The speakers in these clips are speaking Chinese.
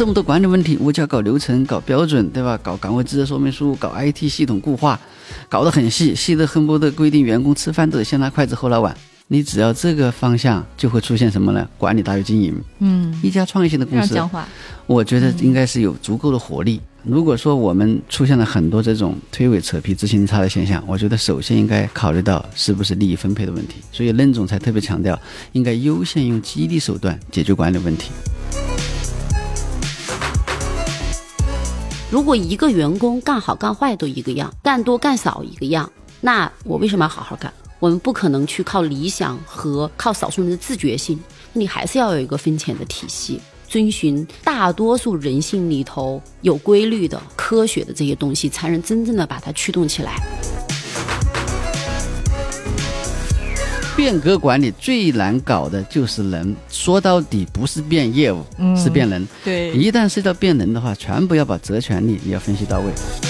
这么多管理问题，我就要搞流程、搞标准，对吧？搞岗位职责说明书、搞 IT 系统固化，搞得很细，细的恨不得规定员工吃饭都得先拿筷子后拿碗。你只要这个方向，就会出现什么呢？管理大于经营。嗯，一家创业型的公司，我觉得应该是有足够的活力。如果说我们出现了很多这种推诿扯皮、执行差的现象，我觉得首先应该考虑到是不是利益分配的问题。所以任总才特别强调，应该优先用激励手段解决管理问题。如果一个员工干好干坏都一个样，干多干少一个样，那我为什么要好好干？我们不可能去靠理想和靠少数人的自觉性，你还是要有一个分钱的体系，遵循大多数人性里头有规律的科学的这些东西，才能真正的把它驱动起来。变革管理最难搞的就是人，说到底不是变业务，是变人。对，一旦涉及到变人的话，全部要把责权利也要分析到位。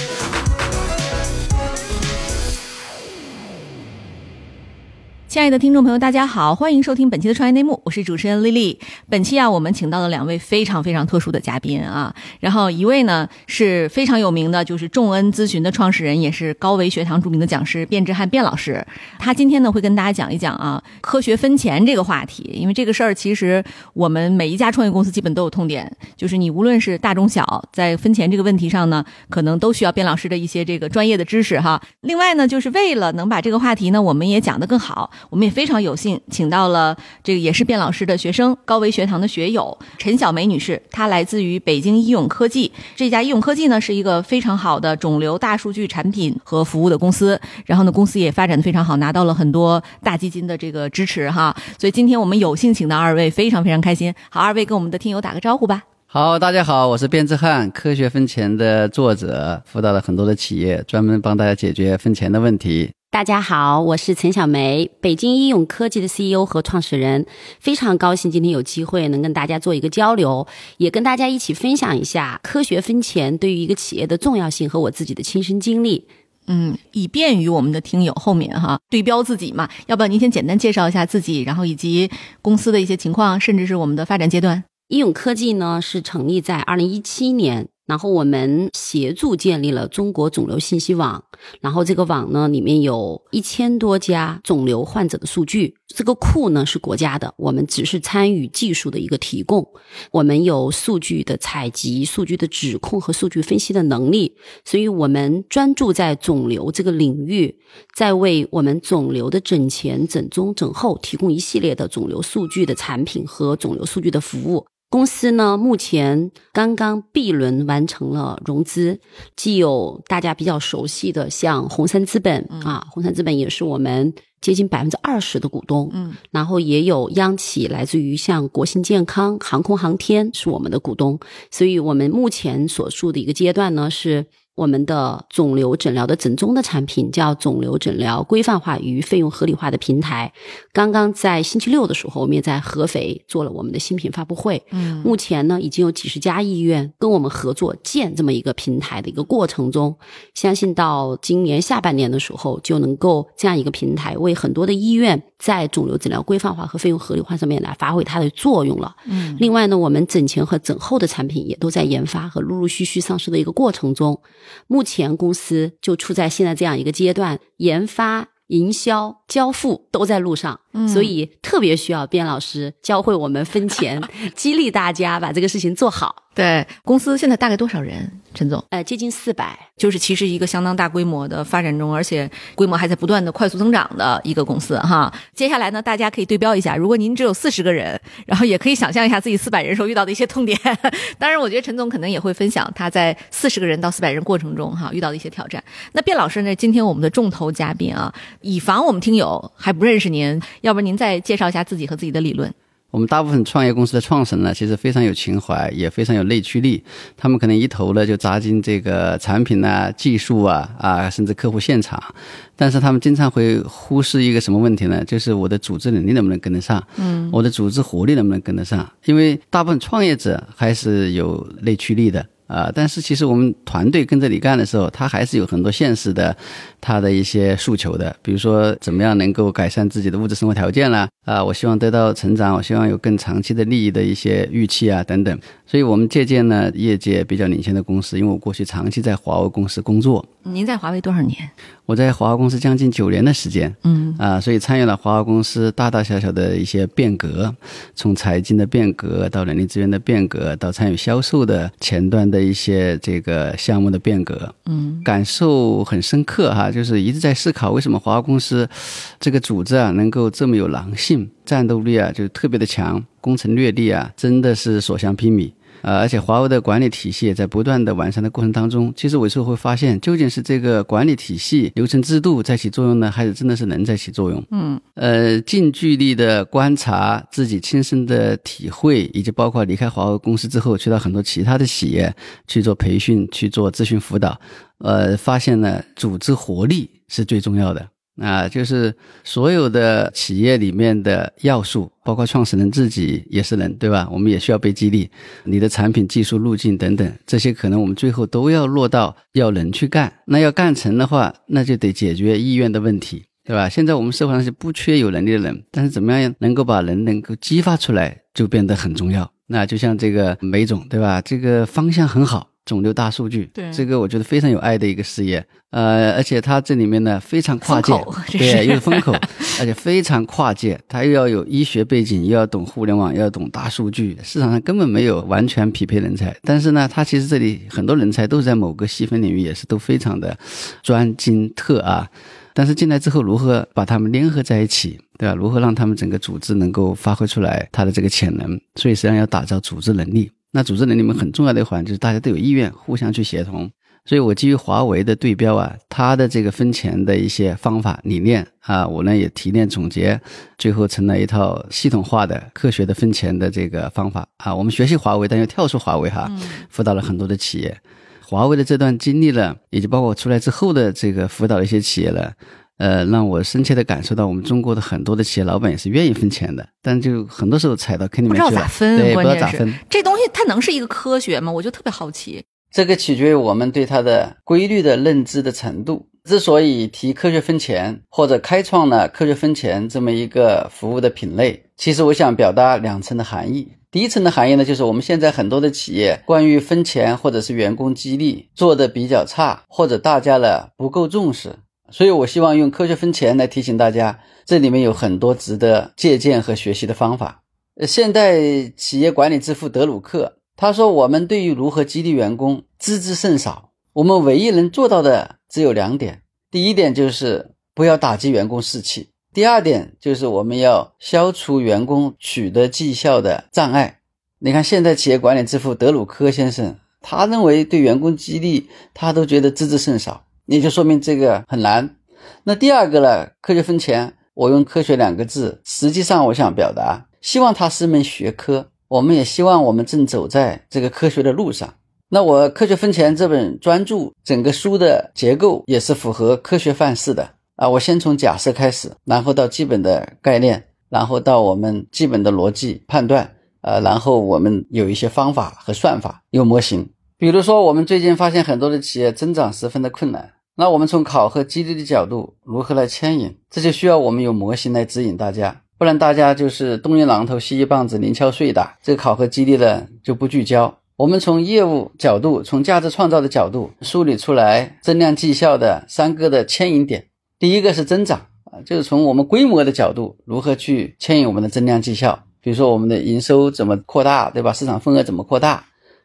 亲爱的听众朋友，大家好，欢迎收听本期的创业内幕，我是主持人丽丽。本期啊，我们请到了两位非常非常特殊的嘉宾啊，然后一位呢是非常有名的，就是众恩咨询的创始人，也是高维学堂著名的讲师卞之汉卞老师。他今天呢会跟大家讲一讲啊科学分钱这个话题，因为这个事儿其实我们每一家创业公司基本都有痛点，就是你无论是大中小，在分钱这个问题上呢，可能都需要卞老师的一些这个专业的知识哈。另外呢，就是为了能把这个话题呢，我们也讲得更好。我们也非常有幸请到了这个也是卞老师的学生，高维学堂的学友陈小梅女士，她来自于北京医永科技。这家医永科技呢是一个非常好的肿瘤大数据产品和服务的公司，然后呢公司也发展的非常好，拿到了很多大基金的这个支持哈。所以今天我们有幸请到二位，非常非常开心。好，二位跟我们的听友打个招呼吧。好，大家好，我是卞之汉，科学分钱的作者，辅导了很多的企业，专门帮大家解决分钱的问题。大家好，我是陈小梅，北京医永科技的 CEO 和创始人，非常高兴今天有机会能跟大家做一个交流，也跟大家一起分享一下科学分钱对于一个企业的重要性和我自己的亲身经历。嗯，以便于我们的听友后面哈对标自己嘛，要不要您先简单介绍一下自己，然后以及公司的一些情况，甚至是我们的发展阶段？医永科技呢是成立在二零一七年。然后我们协助建立了中国肿瘤信息网，然后这个网呢里面有一千多家肿瘤患者的数据，这个库呢是国家的，我们只是参与技术的一个提供。我们有数据的采集、数据的指控和数据分析的能力，所以我们专注在肿瘤这个领域，在为我们肿瘤的诊前、诊中、诊后提供一系列的肿瘤数据的产品和肿瘤数据的服务。公司呢，目前刚刚 B 轮完成了融资，既有大家比较熟悉的像红杉资本啊，红杉资本也是我们接近百分之二十的股东，嗯，然后也有央企来自于像国信健康、航空航天是我们的股东，所以我们目前所处的一个阶段呢是。我们的肿瘤诊疗的诊中的产品叫肿瘤诊疗规范化与费用合理化的平台。刚刚在星期六的时候，我们也在合肥做了我们的新品发布会。嗯，目前呢已经有几十家医院跟我们合作建这么一个平台的一个过程中，相信到今年下半年的时候就能够这样一个平台为很多的医院在肿瘤诊疗规范化和费用合理化上面来发挥它的作用了。嗯，另外呢，我们诊前和诊后的产品也都在研发和陆陆续续上市的一个过程中。目前公司就处在现在这样一个阶段，研发、营销、交付都在路上，所以特别需要边老师教会我们分钱，激励大家把这个事情做好。对，公司现在大概多少人？陈总，呃，接近四百，就是其实一个相当大规模的发展中，而且规模还在不断的快速增长的一个公司哈。接下来呢，大家可以对标一下，如果您只有四十个人，然后也可以想象一下自己四百人时候遇到的一些痛点。当然，我觉得陈总可能也会分享他在四十个人到四百人过程中哈遇到的一些挑战。那卞老师呢，今天我们的重头嘉宾啊，以防我们听友还不认识您，要不您再介绍一下自己和自己的理论。我们大部分创业公司的创始人呢，其实非常有情怀，也非常有内驱力。他们可能一头呢就扎进这个产品啊、技术啊啊，甚至客户现场。但是他们经常会忽视一个什么问题呢？就是我的组织能力能不能跟得上？嗯，我的组织活力能不能跟得上？因为大部分创业者还是有内驱力的。啊，但是其实我们团队跟着你干的时候，他还是有很多现实的，他的一些诉求的，比如说怎么样能够改善自己的物质生活条件啦，啊，我希望得到成长，我希望有更长期的利益的一些预期啊等等。所以我们借鉴呢业界比较领先的公司，因为我过去长期在华为公司工作。您在华为多少年？我在华为公司将近九年的时间，嗯啊，所以参与了华为公司大大小小的一些变革，从财经的变革到人力资源的变革，到参与销售的前端的一些这个项目的变革，嗯感受很深刻哈，就是一直在思考为什么华为公司这个组织啊能够这么有狼性，战斗力啊就特别的强，攻城略地啊真的是所向披靡。呃，而且华为的管理体系也在不断的完善的过程当中，其实我有时候会发现，究竟是这个管理体系、流程制度在起作用呢，还是真的是人在起作用？嗯呃，近距离的观察，自己亲身的体会，以及包括离开华为公司之后，去到很多其他的企业去做培训、去做咨询辅导，呃，发现呢，组织活力是最重要的。啊，就是所有的企业里面的要素，包括创始人自己也是人，对吧？我们也需要被激励。你的产品、技术路径等等，这些可能我们最后都要落到要人去干。那要干成的话，那就得解决意愿的问题，对吧？现在我们社会上是不缺有能力的人，但是怎么样能够把人能够激发出来，就变得很重要。那就像这个梅总，对吧？这个方向很好。肿瘤大数据，对这个我觉得非常有爱的一个事业，呃，而且它这里面呢非常跨界对，又是风口，而且非常跨界，它又要有医学背景，又要懂互联网，又要懂大数据，市场上根本没有完全匹配人才，但是呢，它其实这里很多人才都是在某个细分领域也是都非常的专精特啊，但是进来之后如何把他们联合在一起，对吧？如何让他们整个组织能够发挥出来它的这个潜能？所以实际上要打造组织能力。那组织能力里面很重要的一环就是大家都有意愿，互相去协同。所以我基于华为的对标啊，它的这个分钱的一些方法理念啊，我呢也提炼总结，最后成了一套系统化的科学的分钱的这个方法啊。我们学习华为，但又跳出华为哈，辅导了很多的企业。华为的这段经历呢，以及包括我出来之后的这个辅导的一些企业呢。呃，让我深切的感受到，我们中国的很多的企业老板也是愿意分钱的，但就很多时候踩到坑里不面去了，知道咋分，对，不知道咋分。这东西它能是一个科学吗？我就特别好奇。这个取决于我们对它的规律的认知的程度。之所以提科学分钱，或者开创了科学分钱这么一个服务的品类，其实我想表达两层的含义。第一层的含义呢，就是我们现在很多的企业关于分钱或者是员工激励做的比较差，或者大家呢不够重视。所以，我希望用科学分钱来提醒大家，这里面有很多值得借鉴和学习的方法。现代企业管理之父德鲁克他说：“我们对于如何激励员工知之甚少，我们唯一能做到的只有两点。第一点就是不要打击员工士气；第二点就是我们要消除员工取得绩效的障碍。你看，现代企业管理之父德鲁克先生，他认为对员工激励，他都觉得知之甚少。”也就说明这个很难。那第二个呢？科学分钱，我用“科学”两个字，实际上我想表达，希望它是门学科。我们也希望我们正走在这个科学的路上。那我《科学分钱》这本专著，整个书的结构也是符合科学范式的啊。我先从假设开始，然后到基本的概念，然后到我们基本的逻辑判断，呃，然后我们有一些方法和算法，有模型。比如说，我们最近发现很多的企业增长十分的困难。那我们从考核激励的角度，如何来牵引？这就需要我们有模型来指引大家，不然大家就是东一榔头西一棒子，零敲碎打。这个考核激励呢就不聚焦。我们从业务角度，从价值创造的角度梳理出来增量绩效的三个的牵引点。第一个是增长啊，就是从我们规模的角度，如何去牵引我们的增量绩效？比如说我们的营收怎么扩大，对吧？市场份额怎么扩大？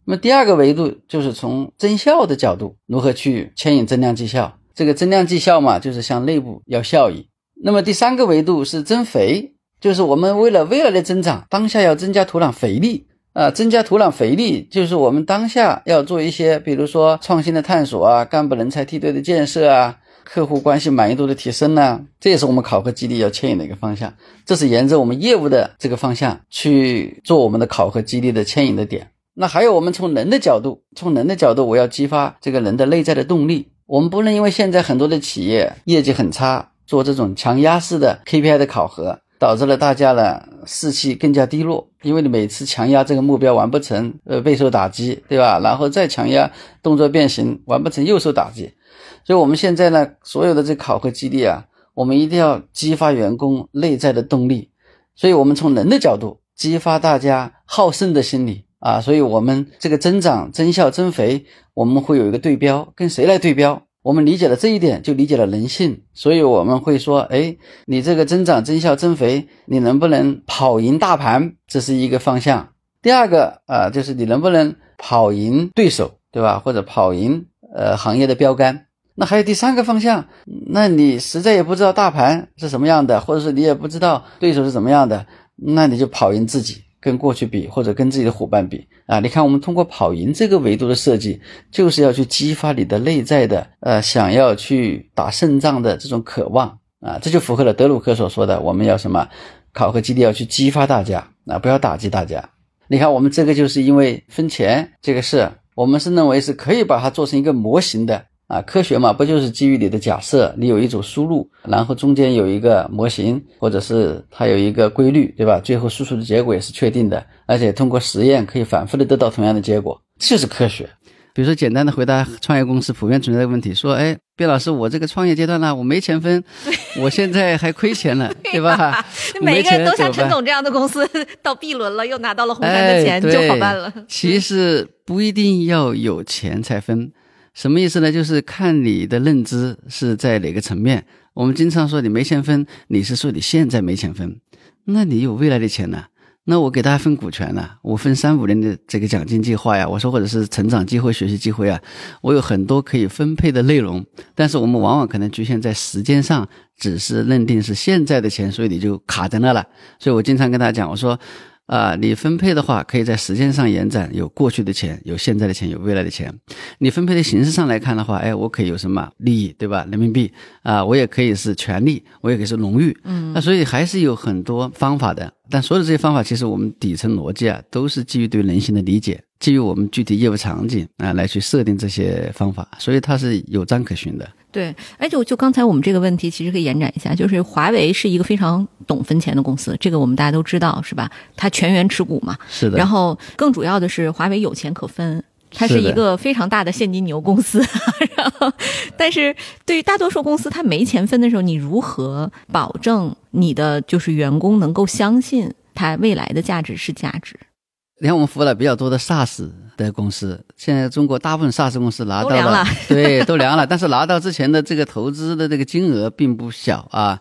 那么第二个维度就是从增效的角度，如何去牵引增量绩效？这个增量绩效嘛，就是向内部要效益。那么第三个维度是增肥，就是我们为了未来的增长，当下要增加土壤肥力啊，增加土壤肥力，就是我们当下要做一些，比如说创新的探索啊，干部人才梯队的建设啊，客户关系满意度的提升呢，这也是我们考核激励要牵引的一个方向。这是沿着我们业务的这个方向去做我们的考核激励的牵引的点。那还有，我们从人的角度，从人的角度，我要激发这个人的内在的动力。我们不能因为现在很多的企业业绩很差，做这种强压式的 KPI 的考核，导致了大家呢士气更加低落，因为你每次强压这个目标完不成，呃备受打击，对吧？然后再强压动作变形完不成又受打击，所以我们现在呢所有的这考核激励啊，我们一定要激发员工内在的动力，所以我们从人的角度激发大家好胜的心理啊，所以我们这个增长、增效、增肥，我们会有一个对标，跟谁来对标？我们理解了这一点，就理解了人性，所以我们会说，哎，你这个增长、增效、增肥，你能不能跑赢大盘？这是一个方向。第二个啊，就是你能不能跑赢对手，对吧？或者跑赢呃行业的标杆。那还有第三个方向，那你实在也不知道大盘是什么样的，或者是你也不知道对手是怎么样的，那你就跑赢自己。跟过去比，或者跟自己的伙伴比啊，你看我们通过跑赢这个维度的设计，就是要去激发你的内在的呃想要去打胜仗的这种渴望啊，这就符合了德鲁克所说的，我们要什么考核基地要去激发大家啊，不要打击大家。你看我们这个就是因为分钱这个事，我们是认为是可以把它做成一个模型的。啊，科学嘛，不就是基于你的假设，你有一组输入，然后中间有一个模型，或者是它有一个规律，对吧？最后输出的结果也是确定的，而且通过实验可以反复的得到同样的结果，这就是科学。比如说，简单的回答创业公司普遍存在的问题，说，哎，卞老师，我这个创业阶段呢，我没钱分，我现在还亏钱了，对吧？每个人都像陈总这样的公司到 B 轮了，又拿到了红杉的钱，就好办了。其实不一定要有钱才分。什么意思呢？就是看你的认知是在哪个层面。我们经常说你没钱分，你是说你现在没钱分，那你有未来的钱呢？那我给大家分股权呢？我分三五年的这个奖金计划呀，我说或者是成长机会、学习机会啊，我有很多可以分配的内容。但是我们往往可能局限在时间上，只是认定是现在的钱，所以你就卡在那了。所以我经常跟大家讲，我说。啊，你分配的话，可以在时间上延展，有过去的钱，有现在的钱，有未来的钱。你分配的形式上来看的话，哎，我可以有什么利益，对吧？人民币啊，我也可以是权利，我也可以是荣誉。嗯，那所以还是有很多方法的。但所有的这些方法，其实我们底层逻辑啊，都是基于对人性的理解，基于我们具体业务场景啊来去设定这些方法，所以它是有章可循的。对，而且就刚才我们这个问题，其实可以延展一下，就是华为是一个非常懂分钱的公司，这个我们大家都知道，是吧？它全员持股嘛，是的。然后更主要的是，华为有钱可分，它是一个非常大的现金牛公司。然后，但是对于大多数公司，它没钱分的时候，你如何保证你的就是员工能够相信它未来的价值是价值？你看，我们服务了比较多的 SaaS 的公司，现在中国大部分 SaaS 公司拿到了，对，都凉了。但是拿到之前的这个投资的这个金额并不小啊。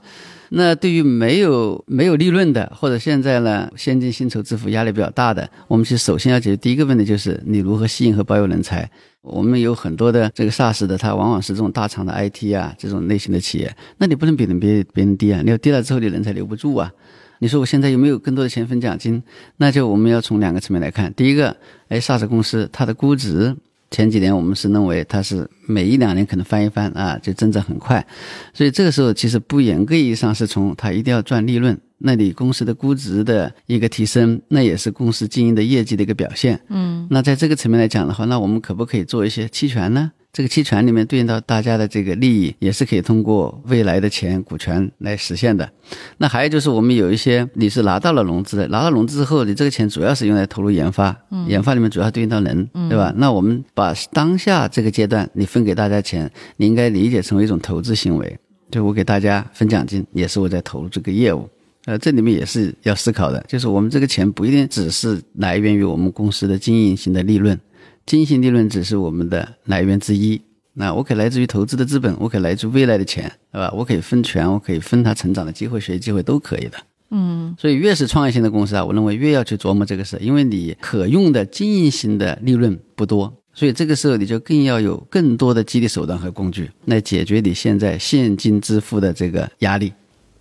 那对于没有没有利润的，或者现在呢先进薪酬支付压力比较大的，我们其实首先要解决第一个问题就是你如何吸引和保有人才。我们有很多的这个 SaaS 的，它往往是这种大厂的 IT 啊这种类型的企业，那你不能比人别别人低啊，你要低了之后，你人才留不住啊。你说我现在有没有更多的钱分奖金？那就我们要从两个层面来看。第一个，哎，SaaS 公司它的估值前几年我们是认为它是每一两年可能翻一番啊，就增长很快，所以这个时候其实不严格意义上是从它一定要赚利润，那你公司的估值的一个提升，那也是公司经营的业绩的一个表现。嗯，那在这个层面来讲的话，那我们可不可以做一些期权呢？这个期权里面对应到大家的这个利益，也是可以通过未来的钱股权来实现的。那还有就是，我们有一些你是拿到了融资的，拿到融资之后，你这个钱主要是用来投入研发，研发里面主要对应到人，对吧？那我们把当下这个阶段你分给大家钱，你应该理解成为一种投资行为，就我给大家分奖金，也是我在投入这个业务。呃，这里面也是要思考的，就是我们这个钱不一定只是来源于我们公司的经营型的利润。经营利润只是我们的来源之一，那我可以来自于投资的资本，我可以来自未来的钱，对吧？我可以分权，我可以分他成长的机会、学习机会都可以的。嗯，所以越是创业型的公司啊，我认为越要去琢磨这个事，因为你可用的经营型的利润不多，所以这个时候你就更要有更多的激励手段和工具来解决你现在现金支付的这个压力。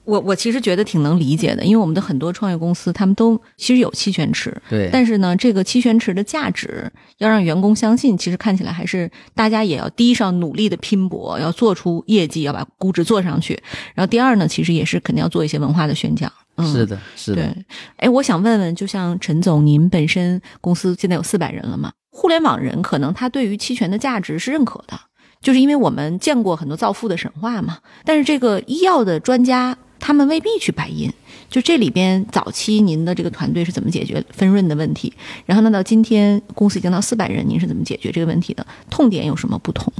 我我其实觉得挺能理解的，因为我们的很多创业公司，他们都其实有期权池，对。但是呢，这个期权池的价值要让员工相信，其实看起来还是大家也要第一上努力的拼搏，要做出业绩，要把估值做上去。然后第二呢，其实也是肯定要做一些文化的宣讲。嗯，是的，是的。对，哎，我想问问，就像陈总，您本身公司现在有四百人了嘛？互联网人可能他对于期权的价值是认可的，就是因为我们见过很多造富的神话嘛。但是这个医药的专家。他们未必去白银。就这里边，早期您的这个团队是怎么解决分润的问题？然后呢，到今天公司已经到四百人，您是怎么解决这个问题的？痛点有什么不同？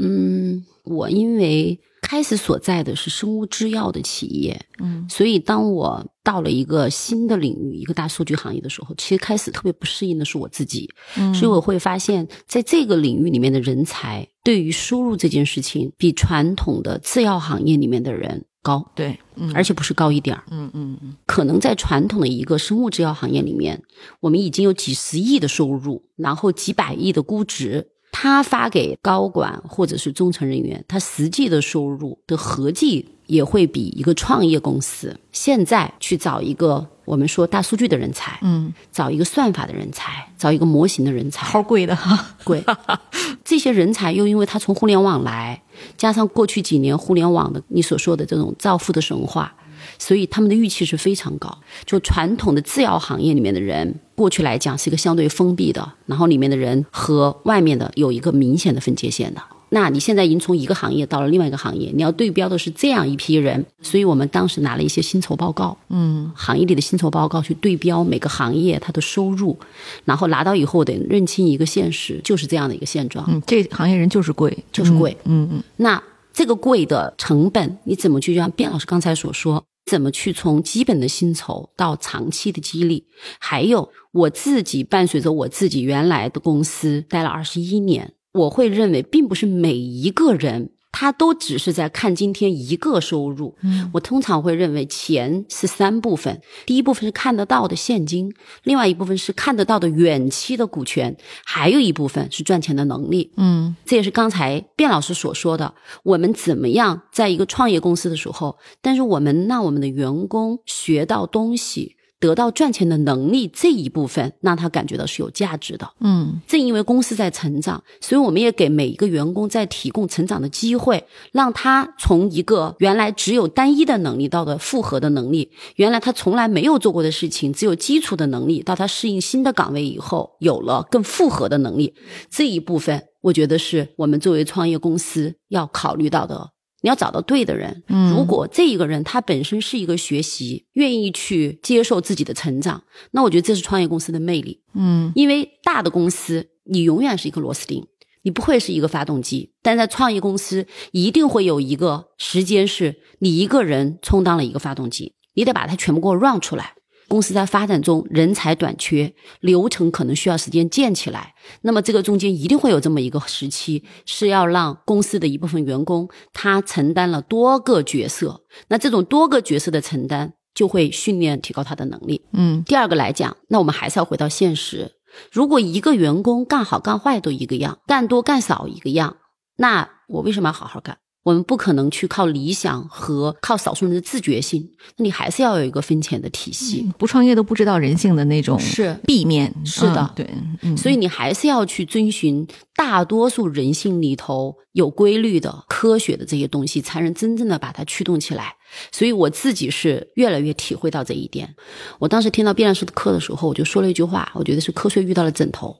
嗯，我因为开始所在的是生物制药的企业，嗯所以当我到了一个新的领域，一个大数据行业的时候，其实开始特别不适应的是我自己，嗯所以我会发现，在这个领域里面的人才对于输入这件事情，比传统的制药行业里面的人高，对，嗯而且不是高一点儿。嗯嗯嗯可能在传统的一个生物制药行业里面，我们已经有几十亿的收入，然后几百亿的估值。他发给高管或者是中层人员，他实际的收入的合计也会比一个创业公司现在去找一个我们说大数据的人才，嗯，找一个算法的人才，找一个模型的人才，好贵的哈。贵。这些人才又因为他从互联网来，加上过去几年互联网的你所说的这种造富的神话，所以他们的预期是非常高。就传统的制药行业里面的人，过去来讲是一个相对封闭的，然后里面的人和外面的有一个明显的分界线的。那你现在已经从一个行业到了另外一个行业，你要对标的是这样一批人，所以我们当时拿了一些薪酬报告，嗯行业里的薪酬报告去对标每个行业它的收入，然后拿到以后得认清一个现实，就是这样的一个现状。嗯，这行业人就是贵，就是贵嗯嗯那这个贵的成本，你怎么去就像卞老师刚才所说，怎么去从基本的薪酬到长期的激励？还有我自己伴随着我自己原来的公司待了二十一年，我会认为，并不是每一个人。他都只是在看今天一个收入，嗯我通常会认为钱是三部分，第一部分是看得到的现金，另外一部分是看得到的远期的股权，还有一部分是赚钱的能力。嗯这也是刚才卞老师所说的，我们怎么样在一个创业公司的时候，但是我们让我们的员工学到东西，得到赚钱的能力这一部分，让他感觉到是有价值的。嗯正因为公司在成长，所以我们也给每一个员工在提供成长的机会，让他从一个原来只有单一的能力到的复合的能力，原来他从来没有做过的事情，只有基础的能力，到他适应新的岗位以后，有了更复合的能力。这一部分，我觉得是我们作为创业公司要考虑到的。你要找到对的人，嗯如果这一个人他本身是一个学习，愿意去接受自己的成长，那我觉得这是创业公司的魅力。嗯因为大的公司，你永远是一个螺丝钉，你不会是一个发动机。但在创业公司，一定会有一个时间是你一个人充当了一个发动机，你得把它全部给我 run 出来。公司在发展中，人才短缺，流程可能需要时间建起来。那么这个中间一定会有这么一个时期，是要让公司的一部分员工他承担了多个角色。那这种多个角色的承担，就会训练提高他的能力。嗯第二个来讲，那我们还是要回到现实。如果一个员工干好干坏都一个样，干多干少一个样，那我为什么要好好干？我们不可能去靠理想和靠少数人的自觉性，那你还是要有一个分钱的体系。不创业都不知道人性的那种是壁面，是的嗯对，嗯所以你还是要去遵循大多数人性里头有规律的、科学的这些东西，才能真正的把它驱动起来。所以我自己是越来越体会到这一点。我当时听到卞老师的课的时候，我就说了一句话，我觉得是瞌睡遇到了枕头。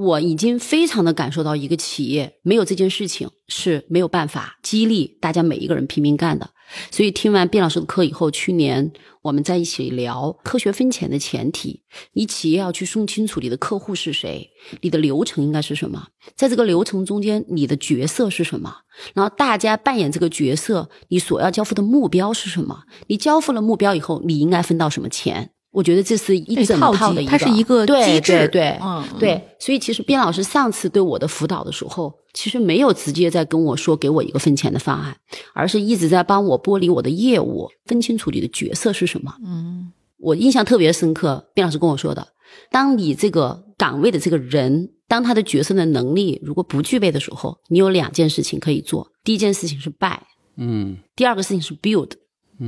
我已经非常的感受到，一个企业没有这件事情是没有办法激励大家每一个人拼命干的。所以听完卞老师的课以后，去年我们在一起聊科学分钱的前提，你企业要去说清楚你的客户是谁，你的流程应该是什么，在这个流程中间你的角色是什么，然后大家扮演这个角色，你所要交付的目标是什么？你交付了目标以后，你应该分到什么钱？我觉得这是一整套套的一个，机它是一个对机制对对，嗯对，所以其实卞老师上次对我的辅导的时候，其实没有直接在跟我说给我一个分钱的方案，而是一直在帮我剥离我的业务，分清楚你的角色是什么。嗯。我印象特别深刻，卞老师跟我说的，当你这个岗位的这个人，当他的角色的能力如果不具备的时候，你有两件事情可以做，第一件事情是 buy，嗯。第二个事情是 build，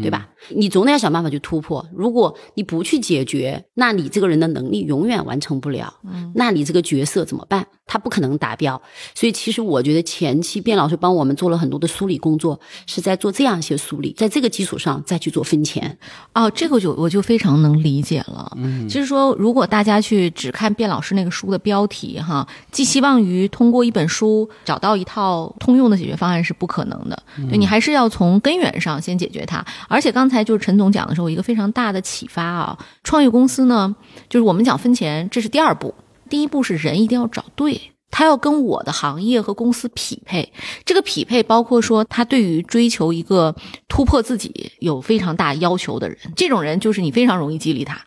对吧？你总得要想办法去突破。如果你不去解决，那你这个人的能力永远完成不了。嗯那你这个角色怎么办？他不可能达标。所以其实我觉得前期卞老师帮我们做了很多的梳理工作，是在做这样一些梳理，在这个基础上再去做分钱。哦，这个就我就非常能理解了。嗯，就是说，如果大家去只看卞老师那个书的标题，哈，寄希望于通过一本书找到一套通用的解决方案是不可能的。对你还是要从根源上先解决它。而且刚才就是陈总讲的时候，一个非常大的启发啊，创业公司呢，就是我们讲分钱，这是第二步，第一步是人一定要找对。他要跟我的行业和公司匹配，这个匹配包括说他对于追求一个突破自己有非常大要求的人，这种人就是你非常容易激励他。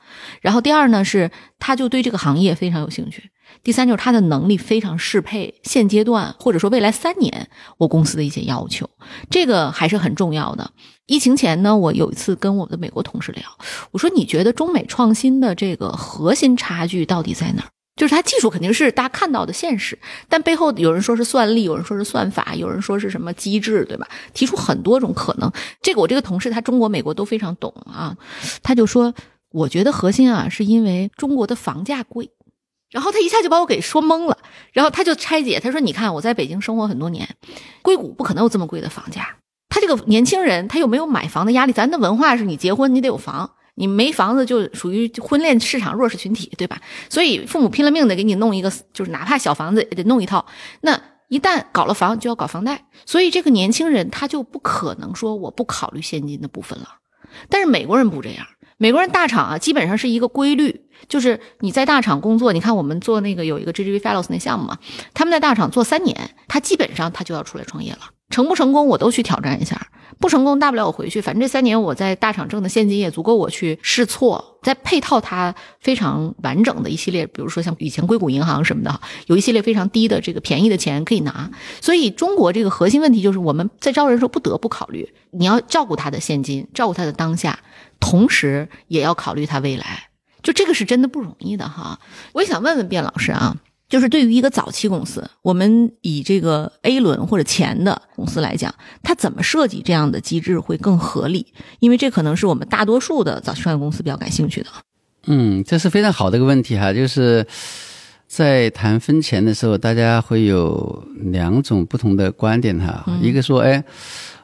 然后第二呢是他就对这个行业非常有兴趣，第三就是他的能力非常适配现阶段或者说未来三年我公司的一些要求，这个还是很重要的。疫情前呢，我有一次跟我的美国同事聊，我说你觉得中美创新的这个核心差距到底在哪儿？就是它技术肯定是大家看到的现实，但背后有人说是算力，有人说是算法，有人说是什么机制，对吧？提出很多种可能。这个我这个同事他中国、美国都非常懂啊，他就说，我觉得核心啊是因为中国的房价贵，然后他一下就把我给说懵了，然后他就拆解，他说，你看我在北京生活很多年，硅谷不可能有这么贵的房价，他这个年轻人他又没有买房的压力，咱的文化是你结婚你得有房。你没房子就属于婚恋市场弱势群体，对吧？所以父母拼了命的给你弄一个，就是哪怕小房子也得弄一套。那一旦搞了房，就要搞房贷，所以这个年轻人他就不可能说我不考虑现金的部分了。但是美国人不这样，美国人大厂啊，基本上是一个规律，就是你在大厂工作，你看我们做那个有一个 GGV Fellows 那项目嘛，他们在大厂做三年，他基本上他就要出来创业了。成不成功我都去挑战一下。不成功，大不了我回去。反正这三年我在大厂挣的现金也足够我去试错，再配套它非常完整的一系列，比如说像以前硅谷银行什么的，有一系列非常低的这个便宜的钱可以拿。所以中国这个核心问题就是我们在招人的时候不得不考虑，你要照顾他的现金，照顾他的当下，同时也要考虑他未来。就这个是真的不容易的哈。我也想问问卞老师啊。就是对于一个早期公司，我们以这个 A 轮或者前的公司来讲，它怎么设计这样的机制会更合理？因为这可能是我们大多数的早期创业公司比较感兴趣的。嗯，这是非常好的一个问题哈，就是在谈分钱的时候，大家会有两种不同的观点哈。一个说，哎，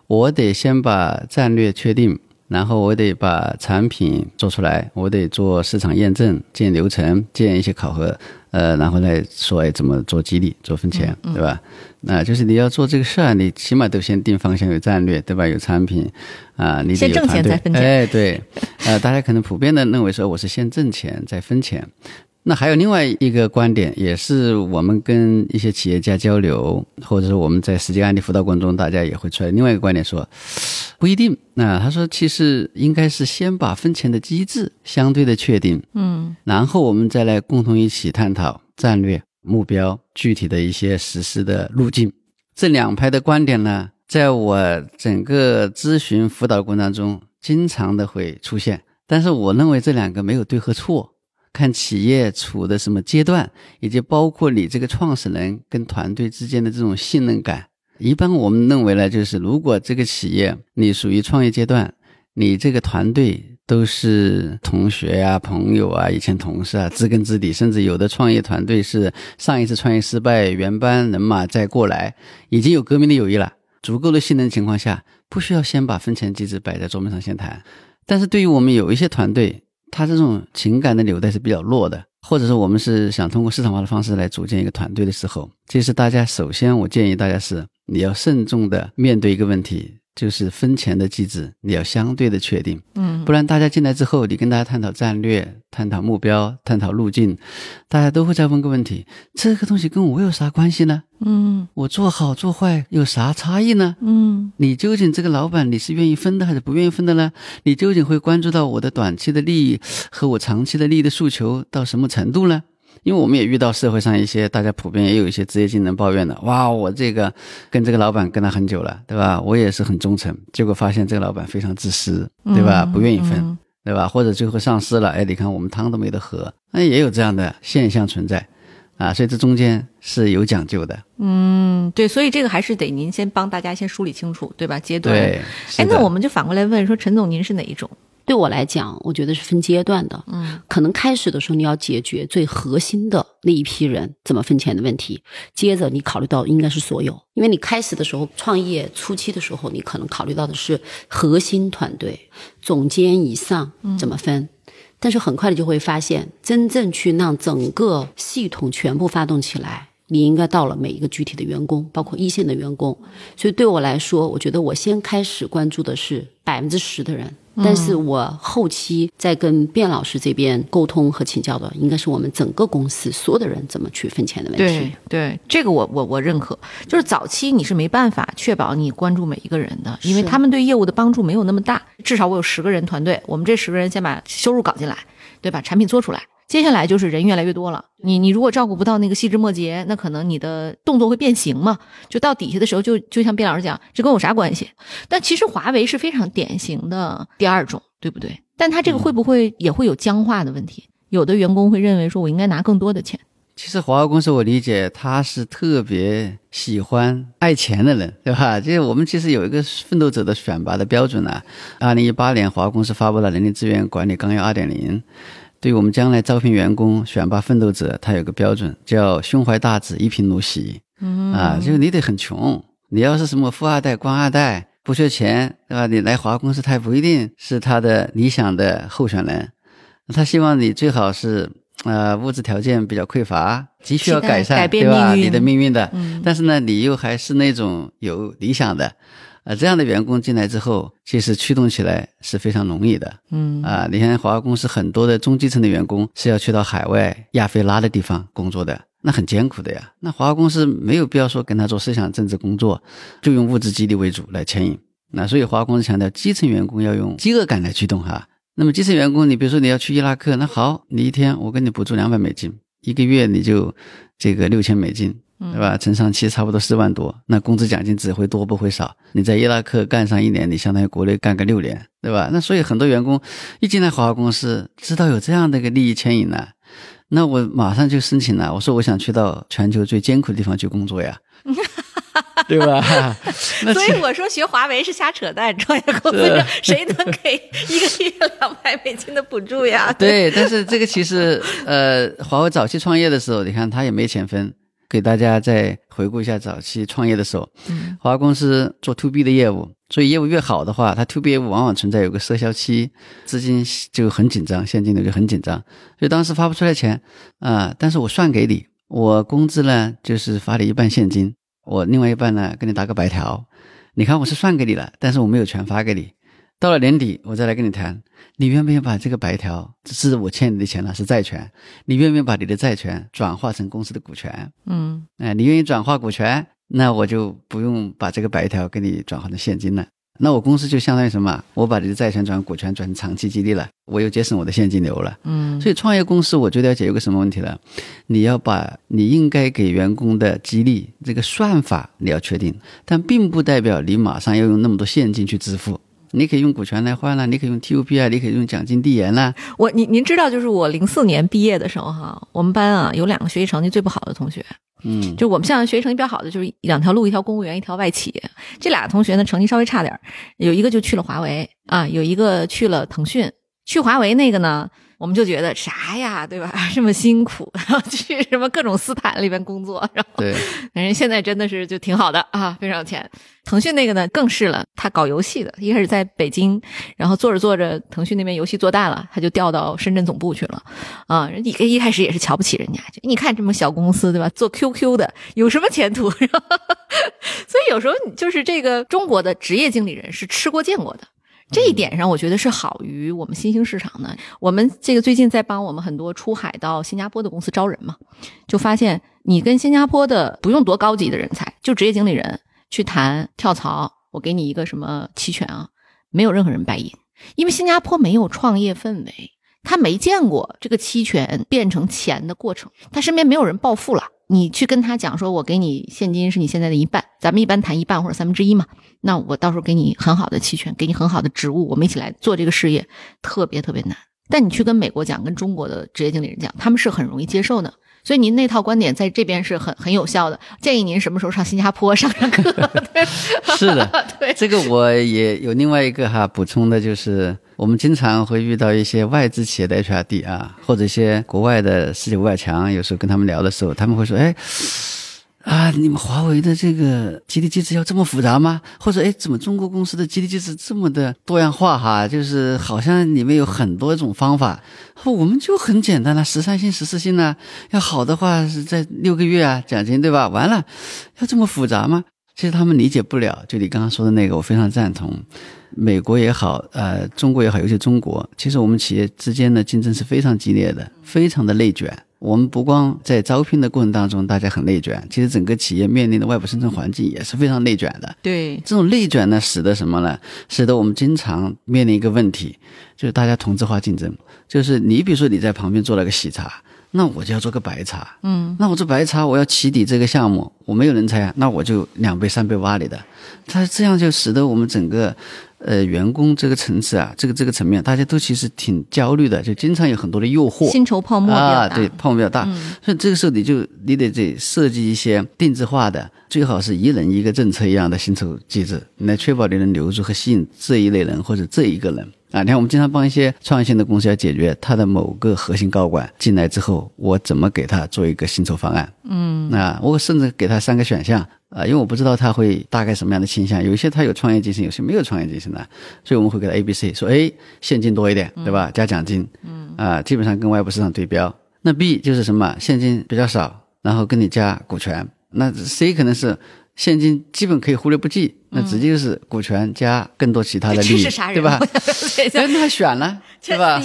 我得先把战略确定。然后我得把产品做出来，我得做市场验证、建流程、建一些考核，呃，然后再说哎怎么做激励、做分钱，对吧？那就是你要做这个事儿，你起码都先定方向、有战略，对吧？有产品，啊，你得有团队。哎，对，呃，大家可能普遍的认为说我是先挣钱再分钱。那还有另外一个观点，也是我们跟一些企业家交流，或者是我们在实际案例辅导过程中，大家也会出来另外一个观点说，不一定。那他说，其实应该是先把分钱的机制相对的确定，嗯，然后我们再来共同一起探讨战略目标、具体的一些实施的路径。这两派的观点呢，在我整个咨询辅导过程当中，经常的会出现。但是我认为这两个没有对和错。看企业处的什么阶段，以及包括你这个创始人跟团队之间的这种信任感。一般我们认为呢，就是如果这个企业你属于创业阶段，你这个团队都是同学呀、朋友啊、以前同事啊，知根知底，甚至有的创业团队是上一次创业失败，原班人马再过来，已经有革命的友谊了，足够的信任情况下，不需要先把分钱机制摆在桌面上先谈。但是对于我们有一些团队，他这种情感的纽带是比较弱的，或者说我们是想通过市场化的方式来组建一个团队的时候，其实大家首先我建议大家是你要慎重的面对一个问题。就是分钱的机制，你要相对的确定，嗯，不然大家进来之后，你跟大家探讨战略、探讨目标、探讨路径，大家都会再问个问题：这个东西跟我有啥关系呢？嗯，我做好做坏有啥差异呢？嗯，你究竟这个老板你是愿意分的还是不愿意分的呢？你究竟会关注到我的短期的利益和我长期的利益的诉求到什么程度呢？因为我们也遇到社会上一些大家普遍也有一些职业经理人抱怨的，哇，我这个跟这个老板跟了很久了，对吧？我也是很忠诚，结果发现这个老板非常自私，对吧？不愿意分，对吧？或者最后丧失了，哎，你看我们汤都没得喝，那也有这样的现象存在，啊，所以这中间是有讲究的。嗯，对，所以这个还是得您先帮大家先梳理清楚，对吧？阶段。对。哎，那我们就反过来问说，陈总您是哪一种？对我来讲，我觉得是分阶段的。嗯，可能开始的时候你要解决最核心的那一批人怎么分钱的问题，接着你考虑到应该是所有，因为你开始的时候创业初期的时候，你可能考虑到的是核心团队、总监以上怎么分。但是很快的就会发现，真正去让整个系统全部发动起来，你应该到了每一个具体的员工，包括一线的员工。所以对我来说，我觉得我先开始关注的是百分之十的人，但是我后期在跟卞老师这边沟通和请教的，应该是我们整个公司所有的人怎么去分钱的问题。对对，这个我我我认可。就是早期你是没办法确保你关注每一个人的，因为他们对业务的帮助没有那么大。至少我有十个人团队，我们这十个人先把收入搞进来，对吧？产品做出来。接下来就是人越来越多了，你你如果照顾不到那个细枝末节，那可能你的动作会变形嘛。就到底下的时候就，就像卞老师讲，这跟我啥关系？但其实华为是非常典型的第二种，对不对？但他这个会不会也会有僵化的问题？有的员工会认为说，我应该拿更多的钱。其实华为公司我理解他是特别喜欢爱钱的人，对吧？就是我们其实有一个奋斗者的选拔的标准呢、二零一八年华为公司发布了人力资源管理纲要二点零，对于我们将来招聘员工、选拔奋斗者，他有个标准叫胸怀大志、一贫如洗。嗯。啊，就是你得很穷，你要是什么富二代、官二代，不缺钱，对吧？你来华公司，他也不一定是他的理想的候选人。他希望你最好是呃物质条件比较匮乏，急需要改善，改变你的命运的，嗯。但是呢，你又还是那种有理想的，呃，这样的员工进来之后，其实驱动起来是非常容易的。嗯啊，你看华为公司很多的中基层的员工是要去到海外亚非拉的地方工作的，那很艰苦的呀。那华为公司没有必要说跟他做思想政治工作，就用物质激励为主来牵引。那所以华为公司强调基层员工要用饥饿感来驱动哈。那么基层员工，你比如说你要去伊拉克，那好，你一天我给你补助两百美金，一个月你就这个六千美金，对吧？乘上七差不多四万多，那工资奖金只会多不会少。你在伊拉克干上一年，你相当于国内干个六年，对吧？那所以很多员工一进来华为公司，知道有这样的一个利益牵引呢，那我马上就申请了。我说我想去到全球最艰苦的地方去工作呀，对吧？所以我说学华为是瞎扯淡，创业公司上 谁能给一个月两百美金的补助呀？对，但是这个其实，呃，华为早期创业的时候，你看他也没钱分。给大家再回顾一下早期创业的时候，嗯。华为公司做 to B 的业务，所以业务越好的话，它 to B 业务往往存在有个赊销期，资金就很紧张，现金流就很紧张，所以当时发不出来钱啊、但是我算给你，我工资呢就是发你一半现金，我另外一半呢给你打个白条，你看我是算给你了，但是我没有全发给你，到了年底我再来跟你谈，你愿不愿意把这个白条，这是我欠你的钱了，是债权，你愿不愿意把你的债权转化成公司的股权？嗯哎，你愿意转化股权，那我就不用把这个白条给你转化成现金了。那我公司就相当于什么？我把你的债权转股权转成长期激励了，我又节省我的现金流了。嗯所以创业公司，我觉得要解决个什么问题呢？你要把你应该给员工的激励这个算法你要确定，但并不代表你马上要用那么多现金去支付。你可以用股权来换了，你可以用 TUP 啊，你可以用奖金递延了。我您您知道，就是我零四年毕业的时候哈，我们班啊有两个学习成绩最不好的同学，嗯，就我们像学习成绩比较好的，就是两条路，一条公务员，一条外企。这俩同学呢，成绩稍微差点儿有一个就去了华为啊，有一个去了腾讯。去华为那个呢，我们就觉得啥呀，对吧？这么辛苦，然后去什么各种斯坦里边工作，然后对，人现在真的是就挺好的啊，非常有钱。腾讯那个呢更是了，他搞游戏的，一开始在北京，然后做着做着，腾讯那边游戏做大了，他就调到深圳总部去了。啊，人一一开始也是瞧不起人家，就你看这么小公司对吧，做 QQ 的有什么前途？所以有时候你就是这个中国的职业经理人是吃过见过的。这一点上，我觉得是好于我们新兴市场的。我们这个最近在帮我们很多出海到新加坡的公司招人嘛，就发现你跟新加坡的不用多高级的人才，就职业经理人去谈跳槽，我给你一个什么期权啊，没有任何人白银，因为新加坡没有创业氛围，他没见过这个期权变成钱的过程，他身边没有人暴富了。你去跟他讲说，我给你现金是你现在的一半，咱们一般谈一半或者三分之一嘛，那我到时候给你很好的期权，给你很好的职务，我们一起来做这个事业，特别特别难。但你去跟美国讲，跟中国的职业经理人讲，他们是很容易接受的。所以您那套观点在这边是很很有效的。建议您什么时候上新加坡上上课？对，是的，对，这个我也有另外一个哈补充的，就是我们经常会遇到一些外资企业的 HRD 啊，或者一些国外的世界五百强，有时候跟他们聊的时候，他们会说，哎。啊，你们华为的这个激励机制要这么复杂吗？或者，哎，怎么中国公司的激励机制这么的多样化？哈，就是好像你们有很多种方法，我们就很简单了，十三薪、十四薪呢。要好的话是在六个月啊，奖金对吧？完了，要这么复杂吗？其实他们理解不了。就你刚刚说的那个，我非常赞同。美国也好，呃，中国也好，尤其中国，其实我们企业之间的竞争是非常激烈的，非常的内卷。我们不光在招聘的过程当中，大家很内卷，其实整个企业面临的外部生存环境也是非常内卷的。对，这种内卷呢，使得什么呢？使得我们经常面临一个问题，就是大家同质化竞争。就是你比如说你在旁边做了个喜茶，那我就要做个白茶。嗯，那我做白茶，我要起底这个项目，我没有人才啊，那我就两倍三倍挖你的。它这样就使得我们整个。呃，员工这个层次啊，这个这个层面，大家都其实挺焦虑的，就经常有很多的诱惑，薪酬泡沫啊，对，泡沫比较大。所以这个时候你就你得得设计一些定制化的，最好是一人一个政策一样的薪酬机制，来确保你能留住和吸引这一类人或者这一个人啊。你看，我们经常帮一些创新的公司要解决他的某个核心高管进来之后，我怎么给他做一个薪酬方案？嗯，啊，我甚至给他三个选项。啊，因为我不知道他会大概什么样的倾向，有一些他有创业精神，有些没有创业精神的，所以我们会给他 A、B、C，说 A 现金多一点，对吧？加奖金，嗯，啊，基本上跟外部市场对标。那 B 就是什么？现金比较少，然后跟你加股权。那 C 可能是。现金基本可以忽略不计，那直接就是股权加更多其他的利益，对吧？那他选了，对吧？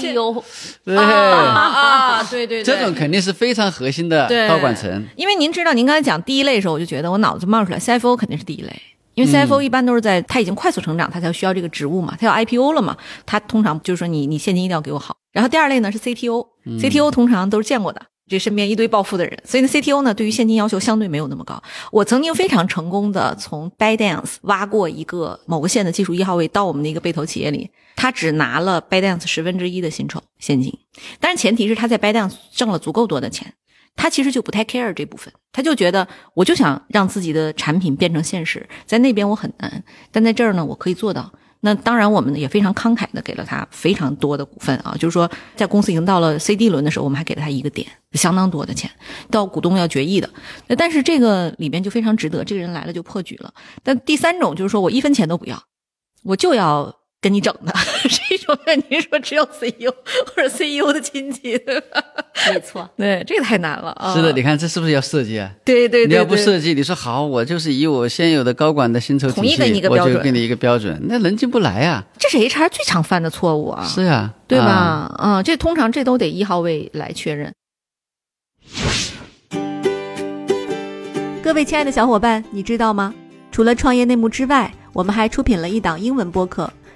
对。啊，对对，这种肯定是非常核心的高管层。因为您知道，您刚才讲第一类的时候，我就觉得我脑子冒出来，CFO 肯定是第一类，因为 CFO 一般都是在他已经快速成长，他才需要这个职务嘛，他要 IPO 了嘛，他通常就是说你你现金一定要给我好。然后第二类呢是 CTO，CTO 通常都是见过的。这身边一堆暴富的人，所以呢，CTO 呢对于现金要求相对没有那么高。我曾经非常成功的从 Bydance 挖过一个某个县的技术一号位到我们的一个被投企业里，他只拿了 Bydance 十分之一的薪酬现金，但是前提是他在 Bydance 挣了足够多的钱，他其实就不太 care 这部分，他就觉得我就想让自己的产品变成现实，在那边我很难，但在这儿呢我可以做到。那当然，我们也非常慷慨的给了他非常多的股份啊，就是说，在公司已经到了 C D 轮的时候，我们还给了他一个点，相当多的钱，到股东要决议的。那但是这个里边就非常值得，这个人来了就破局了。但第三种就是说我一分钱都不要，我就要。跟你整的 这种，您说只有 CEO 或者 CEO 的亲戚，没错，对，这个太难了啊。是的，你看这是不是要设计啊？对对对，你要不设计，你说好，我就是以我现有的高管的薪酬体系，我就给你一个标准，那人进不来呀。这是 HR 最常犯的错误啊。是呀，对吧？啊，这通常这都得一号位来确认。各位亲爱的小伙伴，你知道吗？除了创业内幕之外，我们还出品了一档英文播客。